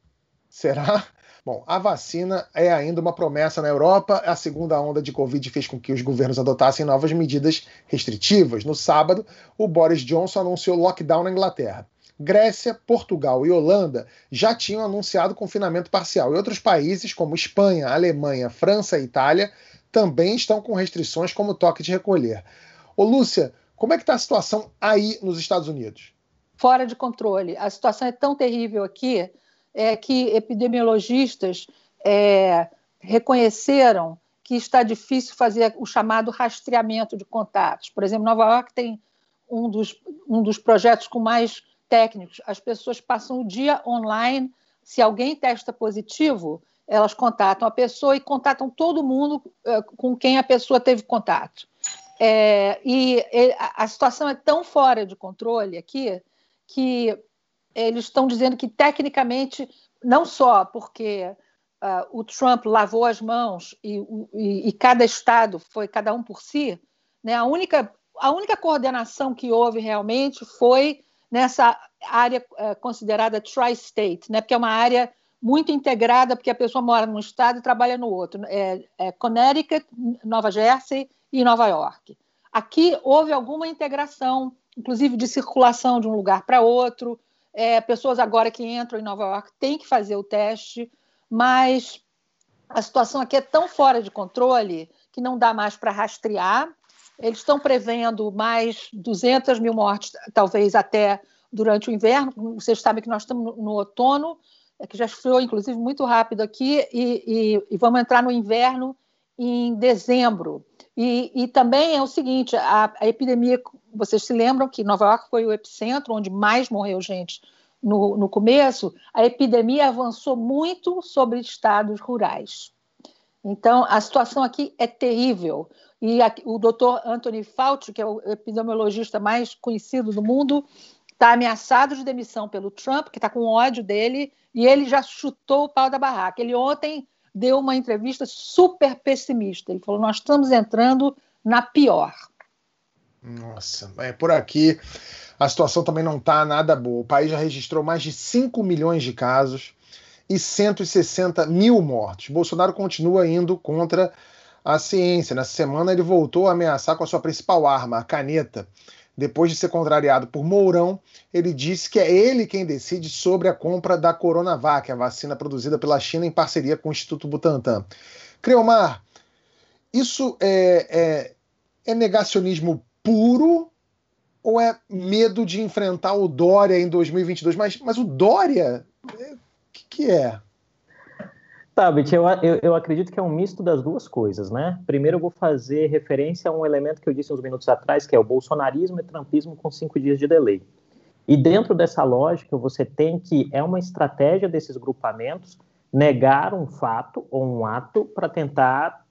Será? Bom, a vacina é ainda uma promessa na Europa. A segunda onda de Covid fez com que os governos adotassem novas medidas restritivas. No sábado, o Boris Johnson anunciou lockdown na Inglaterra. Grécia, Portugal e Holanda já tinham anunciado confinamento parcial. E outros países, como Espanha, Alemanha, França e Itália, também estão com restrições como toque de recolher. Ô, Lúcia, como é que está a situação aí nos Estados Unidos? Fora de controle. A situação é tão terrível aqui é, que epidemiologistas é, reconheceram que está difícil fazer o chamado rastreamento de contatos. Por exemplo, Nova York tem um dos, um dos projetos com mais técnicos. As pessoas passam o dia online. Se alguém testa positivo, elas contatam a pessoa e contatam todo mundo uh, com quem a pessoa teve contato. É, e, e a, situação é tão fora de controle aqui que eles estão dizendo que tecnicamente, não só porque uh, o Trump lavou as mãos e, e, e, cada estado foi cada um por si, né, a, única, a única coordenação que houve realmente foi nessa área é, considerada tri-state, né? porque é uma área muito integrada, porque a pessoa mora num estado e trabalha no outro. É, é Connecticut, Nova Jersey e Nova York. Aqui houve alguma integração, inclusive de circulação de um lugar para outro. É, pessoas agora que entram em Nova York têm que fazer o teste, mas a situação aqui é tão fora de controle que não dá mais para rastrear. Eles estão prevendo mais 200 mil mortes, talvez até durante o inverno. Vocês sabem que nós estamos no, outono, é que já esfriou, inclusive, muito rápido aqui, e, e, e vamos entrar no inverno em dezembro. E, e também é o seguinte: a, a, epidemia, vocês se lembram que Nova York foi o epicentro onde mais morreu gente no, no começo? A epidemia avançou muito sobre estados rurais. Então, a situação aqui é terrível. E o doutor Anthony Fauci, que é o epidemiologista mais conhecido do mundo, está ameaçado de demissão pelo Trump, que está com ódio dele, e ele já chutou o pau da barraca. Ele ontem deu uma entrevista super pessimista. Ele falou: Nós estamos entrando na pior. Nossa, é por aqui. A situação também não está nada boa. O país já registrou mais de 5 milhões de casos e 160 mil mortos. Bolsonaro continua indo contra a ciência. Nessa semana ele voltou a ameaçar com a sua principal arma, a caneta. Depois de ser contrariado por Mourão, ele disse que é ele quem decide sobre a compra da Coronavac, a vacina produzida pela China em parceria com o Instituto Butantan. Creomar, isso é, é, é negacionismo puro ou é medo de enfrentar o Dória em 2022? Mas, mas o Dória, o é, que, que é? Tabet, eu, eu, eu, acredito que é um misto das duas coisas, né? Primeiro eu vou fazer referência a um elemento que eu disse uns minutos atrás, que é o bolsonarismo e trumpismo com cinco dias de delay. E dentro dessa lógica, você tem que, é uma estratégia desses grupamentos, negar um fato ou um ato para tentar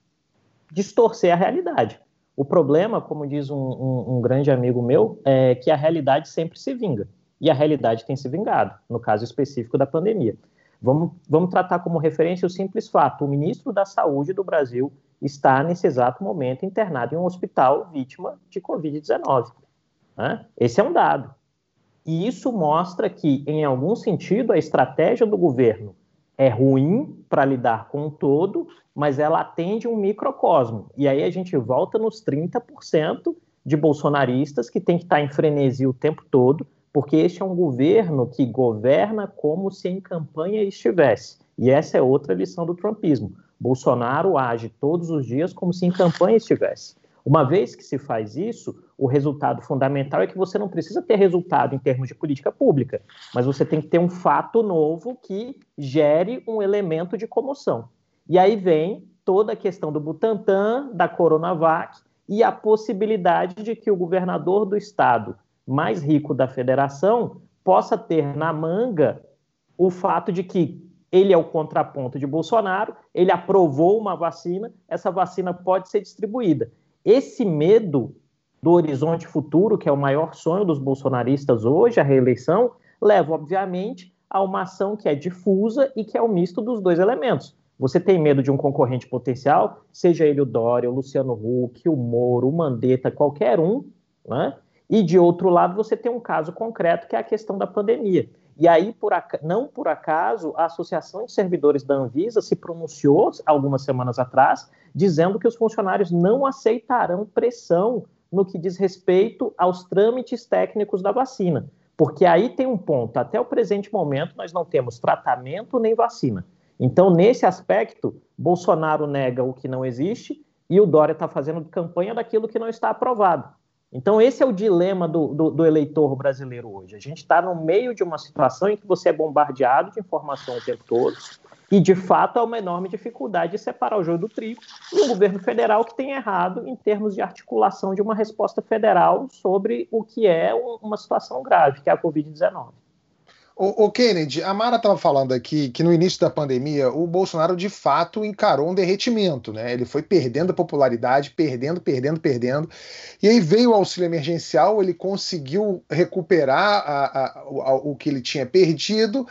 distorcer a realidade. O problema, como diz um, um, um grande amigo meu, é que a realidade sempre se vinga. E a realidade tem se vingado, no caso específico da pandemia. Vamos, vamos tratar como referência o simples fato: o ministro da Saúde do Brasil está, nesse exato momento, internado em um hospital vítima de Covid-19. Né? Esse é um dado. E isso mostra que, em algum sentido, a estratégia do governo é ruim para lidar com o todo, mas ela atende um microcosmo. E aí a gente volta nos 30% de bolsonaristas que tem que estar em frenesi o tempo todo, porque este é um governo que governa como se em campanha estivesse. E essa é outra lição do trumpismo. Bolsonaro age todos os dias como se em campanha estivesse. Uma vez que se faz isso, o resultado fundamental é que você não precisa ter resultado em termos de política pública, mas você tem que ter um fato novo que gere um elemento de comoção. E aí vem toda a questão do Butantan, da Coronavac e a possibilidade de que o governador do estado mais rico da federação possa ter na manga o fato de que ele é o contraponto de Bolsonaro, ele aprovou uma vacina, essa vacina pode ser distribuída. Esse medo do horizonte futuro, que é o maior sonho dos bolsonaristas hoje, a reeleição, leva, obviamente, a uma ação que é difusa e que é o misto dos dois elementos. Você tem medo de um concorrente potencial, seja ele o Dória, o Luciano Huck, o Moro, o Mandetta, qualquer um, né? E de outro lado, você tem um caso concreto que é a questão da pandemia. E aí, por não por acaso, a Associação de Servidores da Anvisa se pronunciou algumas semanas atrás, dizendo que os funcionários não aceitarão pressão no que diz respeito aos trâmites técnicos da vacina. Porque aí tem um ponto: até o presente momento, nós não temos tratamento nem vacina. Então, nesse aspecto, Bolsonaro nega o que não existe e o Dória está fazendo campanha daquilo que não está aprovado. Então, esse é o dilema do, do, do eleitor brasileiro hoje. A gente está no meio de uma situação em que você é bombardeado de informação o tempo todo, e, de fato, há uma enorme dificuldade de separar o joio do trigo, e um governo federal que tem errado em termos de articulação de uma resposta federal sobre o que é uma situação grave, que é a Covid-19. O, o, Kennedy, a Mara estava falando aqui que no início da pandemia o Bolsonaro de fato encarou um derretimento, né? Ele foi perdendo popularidade, perdendo, perdendo, perdendo. E aí veio o auxílio emergencial, ele conseguiu recuperar a, a, a, o que ele tinha perdido.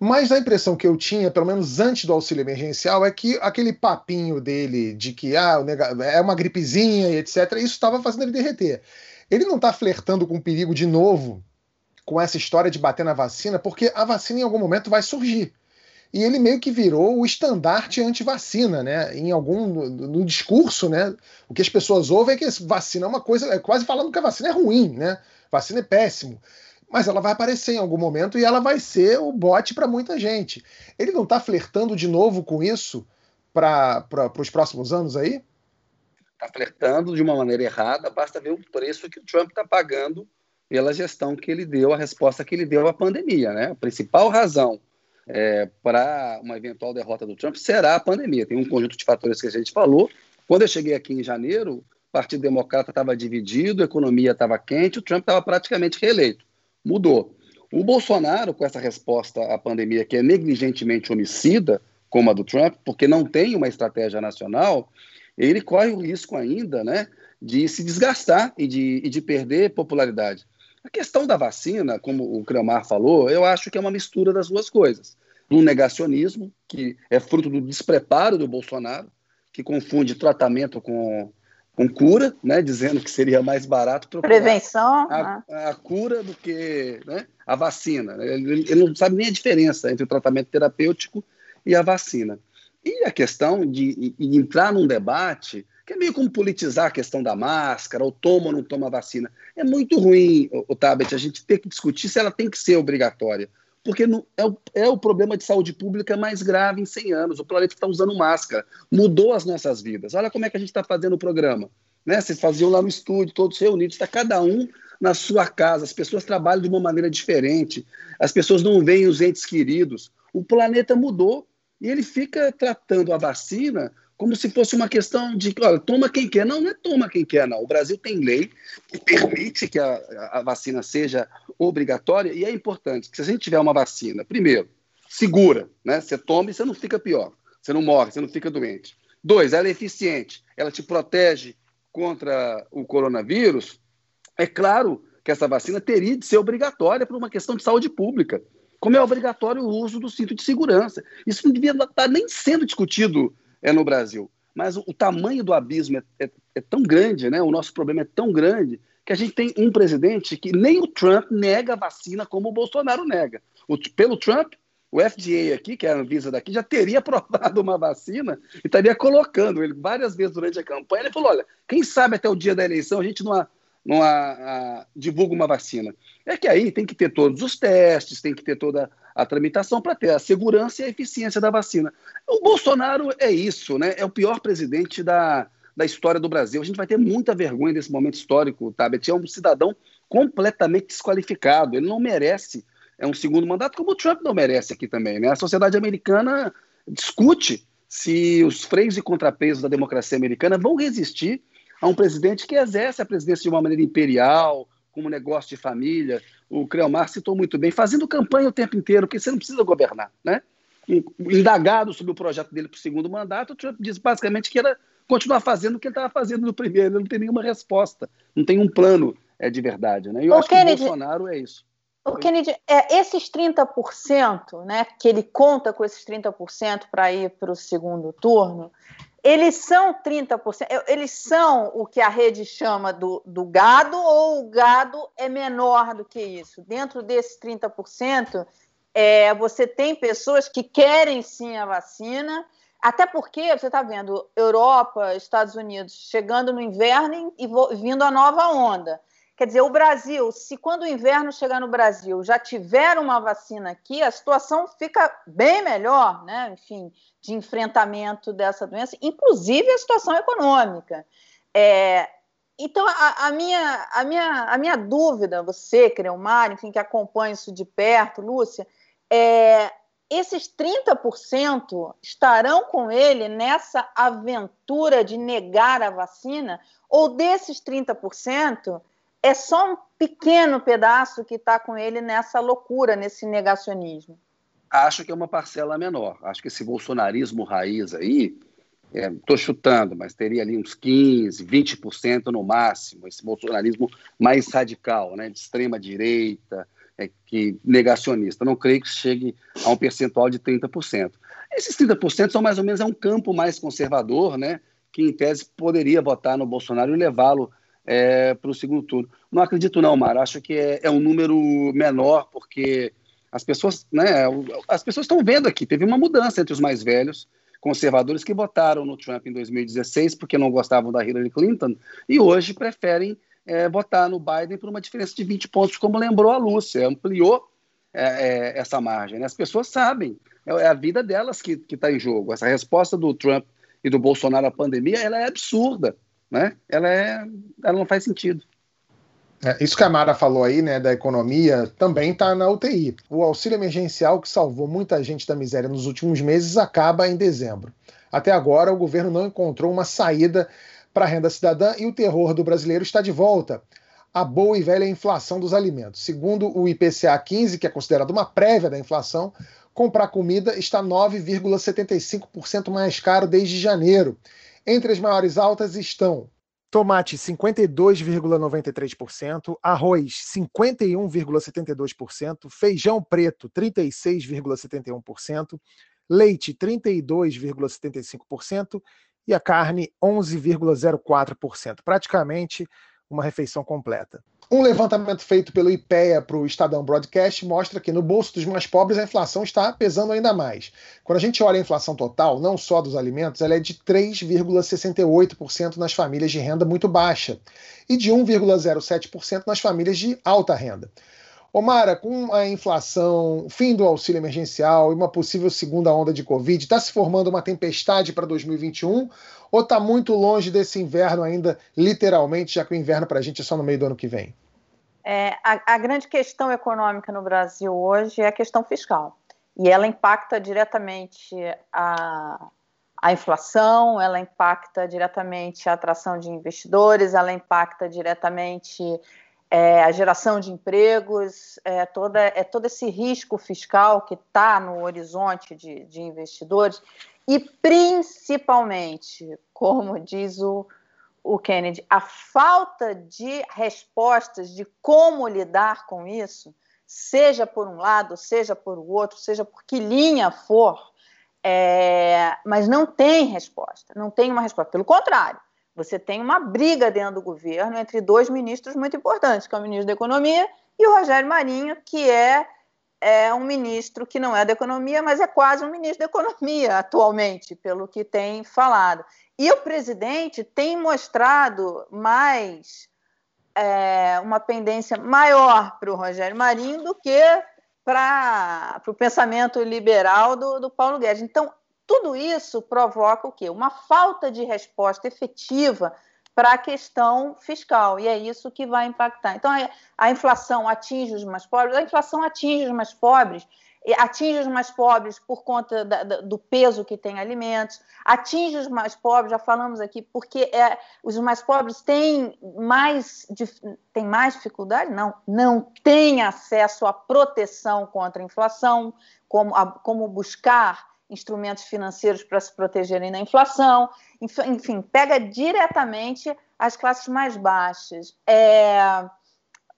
Mas a impressão que eu tinha, pelo menos antes do auxílio emergencial, é que aquele papinho dele de que ah, é uma gripezinha e etc., isso estava fazendo ele derreter. Ele não está flertando com o perigo de novo com essa história de bater na vacina, porque a vacina em algum momento vai surgir. E ele meio que virou o estandarte anti-vacina, né? Em algum no, no, discurso, né? O que as pessoas ouvem é que vacina é uma coisa, é quase falando que a vacina é ruim, né? Vacina é péssimo. Mas ela vai aparecer em algum momento e ela vai ser o bote para muita gente. Ele não está flertando de novo com isso para os próximos anos aí? Está flertando de uma maneira errada, basta ver o preço que o Trump está pagando pela gestão que ele deu, a resposta que ele deu à pandemia. Né? A principal razão é, para uma eventual derrota do Trump será a pandemia. Tem um conjunto de fatores que a gente falou. Quando eu cheguei aqui em janeiro, o Partido Democrata estava dividido, a economia estava quente, o Trump estava praticamente reeleito. Mudou. O Bolsonaro, com essa resposta à pandemia que é negligentemente homicida, como a do Trump, porque não tem uma estratégia nacional, ele corre o risco ainda né, de se desgastar e de, e de perder popularidade. A questão da vacina, como o Creomar falou, eu acho que é uma mistura das duas coisas. Um negacionismo, que é fruto do despreparo do Bolsonaro, que confunde tratamento com, com cura, né, dizendo que seria mais barato prevenção a, né? a, cura do que né, a vacina. Ele, ele, não sabe nem a diferença entre o tratamento terapêutico e a vacina. E a questão de, de entrar num debate que é meio como politizar a questão da máscara, ou toma ou não toma vacina. É muito ruim, o, o Tabet, a gente ter que discutir se ela tem que ser obrigatória, porque não, é, o, é o problema de saúde pública mais grave em 100 anos. O planeta está usando máscara, mudou as nossas vidas. Olha como é que a gente está fazendo o programa. Né? Vocês faziam lá no estúdio, todos reunidos, está cada um na sua casa, as pessoas trabalham de uma maneira diferente, as pessoas não veem os entes queridos. O planeta mudou e ele fica tratando a vacina como se fosse uma questão de, olha, toma quem quer. Não, não é toma quem quer, não. O Brasil tem lei que permite que a, a vacina seja obrigatória e é importante que se a gente tiver uma vacina, primeiro, segura, né? Você toma e você não fica pior, você não morre, você não fica doente. Dois, ela é eficiente, ela te protege contra o coronavírus. É claro que essa vacina teria de ser obrigatória por uma questão de saúde pública, como é obrigatório o uso do cinto de segurança. Isso não devia estar nem sendo discutido é no Brasil. Mas o, o tamanho do abismo é, é, é, tão grande, né? o nosso problema é tão grande, que a gente tem um presidente que nem o Trump nega a vacina como o Bolsonaro nega. O, pelo Trump, o FDA aqui, que é a Anvisa daqui, já teria aprovado uma vacina e estaria colocando ele várias vezes durante a campanha. Ele falou: olha, quem sabe até o dia da eleição a gente não, não a, divulga uma vacina? É que aí tem que ter todos os testes, tem que ter toda a tramitação para ter a segurança e a eficiência da vacina. O Bolsonaro é isso, né? É o pior presidente da, da história do Brasil. A gente vai ter muita vergonha desse momento histórico, Tabet. É um cidadão completamente desqualificado. Ele não merece é um segundo mandato, como o Trump não merece aqui também. Né? A sociedade americana discute se os freios e contrapesos da democracia americana vão resistir a um presidente que exerce a presidência de uma maneira imperial, como negócio de família. O Creomar citou muito bem, fazendo campanha o tempo inteiro, porque você não precisa governar. Né? Indagado sobre o projeto dele para o segundo mandato, o Trump disse basicamente que era continuar fazendo o que ele estava fazendo no primeiro. Ele não tem nenhuma resposta, não tem um plano é, de verdade. Né? E eu o acho Kennedy, que o Bolsonaro é isso. O Kennedy, é, esses 30%, né, que ele conta com esses 30% para ir para o segundo turno, eles são 30%, eles são o que a rede chama do, do gado, ou o gado é menor do que isso? Dentro desses 30%, é, você tem pessoas que querem sim a vacina, até porque você está vendo Europa, Estados Unidos chegando no inverno e vindo a nova onda. Quer dizer, o Brasil, se quando o inverno chegar no Brasil já tiver uma vacina aqui, a situação fica bem melhor, né? Enfim, de enfrentamento dessa doença, inclusive a situação econômica. É, então, a, a, minha, a, minha, a minha dúvida, você, Creomar, enfim, que acompanha isso de perto, Lúcia, é, esses 30% estarão com ele nessa aventura de negar a vacina? Ou desses 30%, é só um pequeno pedaço que está com ele nessa loucura, nesse negacionismo. Acho que é uma parcela menor. Acho que esse bolsonarismo raiz aí, estou é, chutando, mas teria ali uns 15%, 20% no máximo, esse bolsonarismo mais radical, né, de extrema direita, é, que negacionista. Não creio que chegue a um percentual de 30%. Esses 30% são mais ou menos é um campo mais conservador, né, que em tese poderia votar no Bolsonaro e levá-lo é, para o segundo turno. Não acredito não, Mar. Acho que é, é, um número menor, porque as pessoas, né, as pessoas estão vendo aqui. Teve uma mudança entre os mais velhos, conservadores que votaram no Trump em 2016 porque não gostavam da Hillary Clinton e hoje preferem é, votar no Biden por uma diferença de 20 pontos, como lembrou a Lúcia. Ampliou é, é, essa margem. Né? As pessoas sabem, é, é a vida delas que está em jogo. Essa resposta do Trump e do Bolsonaro à pandemia ela é absurda né? Ela, é, ela não faz sentido. É, isso que a Mara falou aí, né, da economia, também está na UTI. O auxílio emergencial que salvou muita gente da miséria nos últimos meses acaba em dezembro. Até agora, o governo não encontrou uma saída para a renda cidadã e o terror do brasileiro está de volta. A boa e velha inflação dos alimentos. Segundo o IPCA 15, que é considerado uma prévia da inflação, comprar comida está 9,75% mais caro desde janeiro. Entre as maiores altas estão tomate 52,93%, arroz 51,72%, feijão preto 36,71%, leite 32,75% e a carne 11,04%. Praticamente uma refeição completa. Um levantamento feito pelo IPEA para o Estadão Broadcast mostra que no bolso dos mais pobres a inflação está pesando ainda mais. Quando a gente olha a inflação total, não só dos alimentos, ela é de 3,68% nas famílias de renda muito baixa e de 1,07% nas famílias de alta renda. Omara, com a inflação, fim do auxílio emergencial e uma possível segunda onda de Covid, está se formando uma tempestade para 2021 ou está muito longe desse inverno ainda, literalmente, já que o inverno para a gente é só no meio do ano que vem? É, a, a grande questão econômica no Brasil hoje é a questão fiscal. E ela impacta diretamente a, a inflação, ela impacta diretamente a atração de investidores, ela impacta diretamente é, a geração de empregos, é, toda, é todo esse risco fiscal que está no horizonte de, de investidores e, principalmente, como diz o, o Kennedy, a falta de respostas de como lidar com isso, seja por um lado, seja por outro, seja por que linha for, é, mas não tem resposta, não tem uma resposta. Pelo contrário, você tem uma briga dentro do governo entre dois ministros muito importantes, que é o ministro da Economia e o Rogério Marinho, que é, é um ministro que não é da Economia, mas é quase um ministro da Economia atualmente, pelo que tem falado. E o presidente tem mostrado mais é, uma pendência maior para o Rogério Marinho do que para o pensamento liberal do, do Paulo Guedes. Então, tudo isso provoca o quê? Uma falta de resposta efetiva para a questão fiscal, e é isso que vai impactar. Então, a inflação atinge os mais pobres, a inflação atinge os mais pobres, atinge os mais pobres por conta da, do peso que tem alimentos, atinge os mais pobres, já falamos aqui, porque é, os mais pobres têm mais, têm mais dificuldade? Não, não têm acesso à proteção contra a inflação, como, a, como buscar instrumentos financeiros para se protegerem da inflação, enfim, pega diretamente as classes mais baixas. É,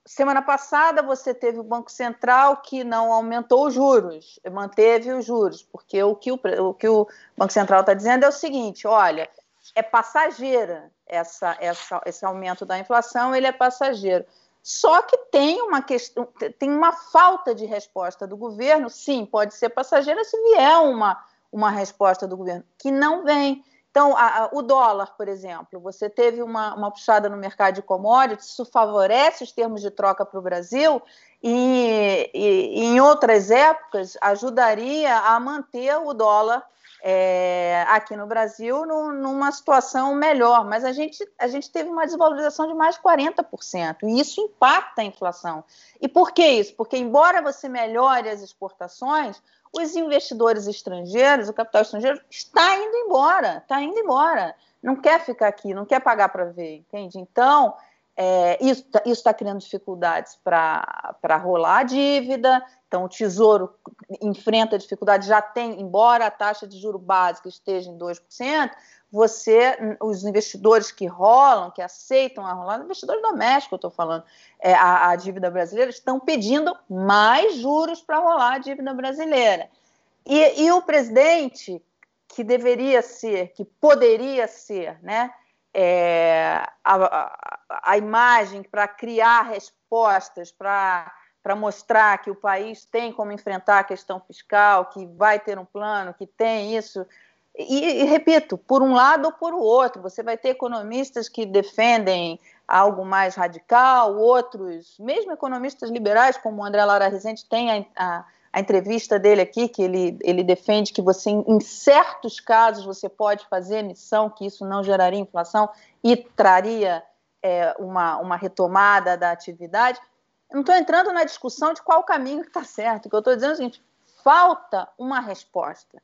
semana passada você teve o Banco Central que não aumentou os juros, manteve os juros, porque o que o, o, que o Banco Central está dizendo é o seguinte: olha, é passageira essa, essa, esse aumento da inflação, ele é passageiro. Só que tem uma questão, tem uma falta de resposta do governo. Sim, pode ser passageira se vier uma, uma resposta do governo, que não vem. Então, a, a, o dólar, por exemplo, você teve uma, uma puxada no mercado de commodities, isso favorece os termos de troca para o Brasil e, e, e, em outras épocas ajudaria a manter o dólar é, aqui no Brasil no, numa situação melhor. Mas a gente, a gente teve uma desvalorização de mais de 40%, e isso impacta a inflação. E por que isso? Porque, embora você melhore as exportações, os investidores estrangeiros, o capital estrangeiro, está indo embora, está indo embora. Não quer ficar aqui, não quer pagar para ver, entende? Então, é, isso está tá criando dificuldades para rolar a dívida. Então, o Tesouro enfrenta dificuldade, já tem, embora a taxa de juro básica esteja em 2%, você, os investidores que rolam, que aceitam a rolar, investidores domésticos, eu estou falando, é, a, a, dívida brasileira, estão pedindo mais juros para rolar a dívida brasileira. E, e, o presidente, que deveria ser, que poderia ser, né, é, a, a, a imagem para criar respostas, para para mostrar que o país tem como enfrentar a questão fiscal, que vai ter um plano, que tem isso, e, e, repito, por um lado ou por outro, você vai ter economistas que defendem algo mais radical, outros, mesmo economistas liberais, como o André Lara Rezende, tem a, a, a, entrevista dele aqui, que ele, ele defende que você, em certos casos, você pode fazer emissão, que isso não geraria inflação e traria é, uma, uma retomada da atividade. não estou entrando na discussão de qual caminho está certo, o que eu estou dizendo é o seguinte, falta uma resposta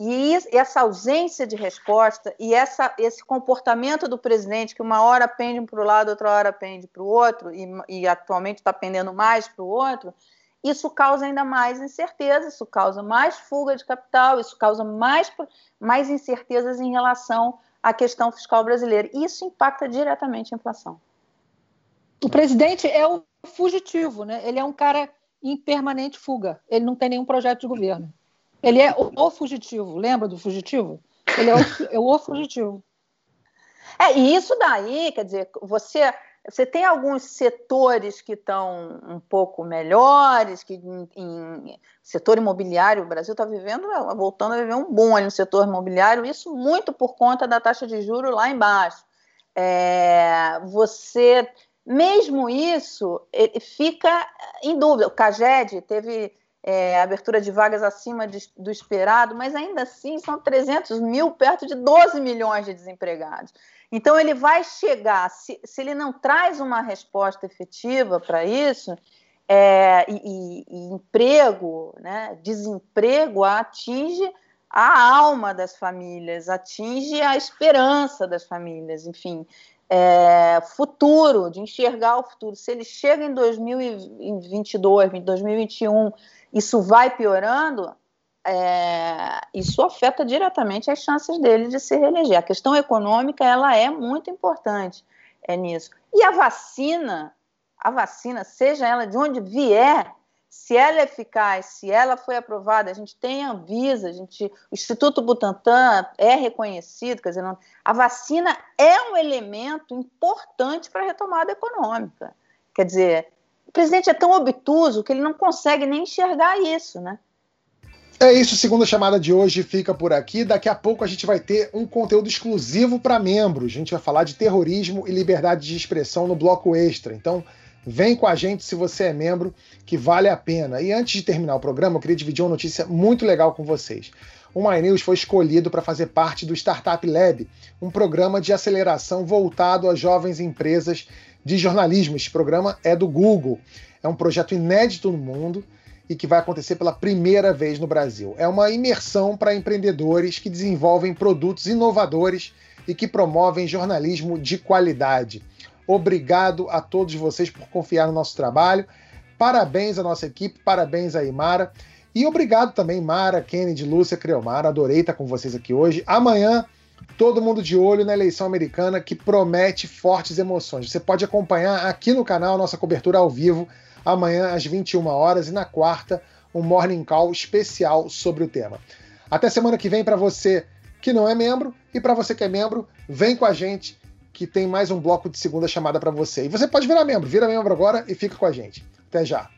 e essa ausência de resposta e essa, esse comportamento do presidente, que uma hora pende para o lado, outra hora pende para o outro, e, e atualmente está pendendo mais para o outro, isso causa ainda mais incerteza, isso causa mais fuga de capital, isso causa mais, mais incertezas em relação à questão fiscal brasileira. E isso impacta diretamente a inflação. O presidente é o fugitivo, né? ele é um cara em permanente fuga, ele não tem nenhum projeto de governo. Ele é o, o fugitivo, lembra do fugitivo? Ele é o, é o fugitivo. É, e isso daí, quer dizer, você, você tem alguns setores que estão um pouco melhores, que em, em setor imobiliário, o Brasil está vivendo, voltando a viver um bom ali no setor imobiliário, isso muito por conta da taxa de juros lá embaixo. É, você, mesmo isso, fica em dúvida. O Caged teve é, abertura de vagas acima de, do esperado, mas ainda assim são 300 mil, perto de 12 milhões de desempregados. Então, ele vai chegar, se, se ele não traz uma resposta efetiva para isso, é, e, e, emprego, né, desemprego atinge a alma das famílias, atinge a esperança das famílias, enfim, é, futuro, de enxergar o futuro. Se ele chega em 2022, 2021 isso vai piorando, é, isso afeta diretamente as chances dele de se reeleger. A questão econômica ela é muito importante é nisso. E a vacina, a vacina, seja ela de onde vier, se ela é eficaz, se ela foi aprovada, a gente tem a Anvisa, a gente, o Instituto Butantan é reconhecido, quer dizer, não, a vacina é um elemento importante para a retomada econômica. Quer dizer, o presidente é tão obtuso que ele não consegue nem enxergar isso, né? É isso, segunda chamada de hoje fica por aqui. Daqui a pouco a gente vai ter um conteúdo exclusivo para membros. A gente vai falar de terrorismo e liberdade de expressão no bloco extra. Então, vem com a gente se você é membro, que vale a pena. E antes de terminar o programa, eu queria dividir uma notícia muito legal com vocês. O MyNews foi escolhido para fazer parte do Startup Lab, um programa de aceleração voltado a jovens empresas de jornalismo. Este programa é do Google. É um projeto inédito no mundo e que vai acontecer pela primeira vez no Brasil. É uma imersão para empreendedores que desenvolvem produtos inovadores e que promovem jornalismo de qualidade. Obrigado a todos vocês por confiar no nosso trabalho. Parabéns à nossa equipe, parabéns a Imara. E obrigado também, Mara, Kennedy, Lúcia, Creomara. Adorei estar com vocês aqui hoje. Amanhã, todo mundo de olho na eleição americana que promete fortes emoções. Você pode acompanhar aqui no canal nossa cobertura ao vivo amanhã às 21 horas e na quarta um morning call especial sobre o tema. Até semana que vem para você que não é membro e para você que é membro, vem com a gente que tem mais um bloco de segunda chamada para você. E você pode virar membro, vira membro agora e fica com a gente. Até já.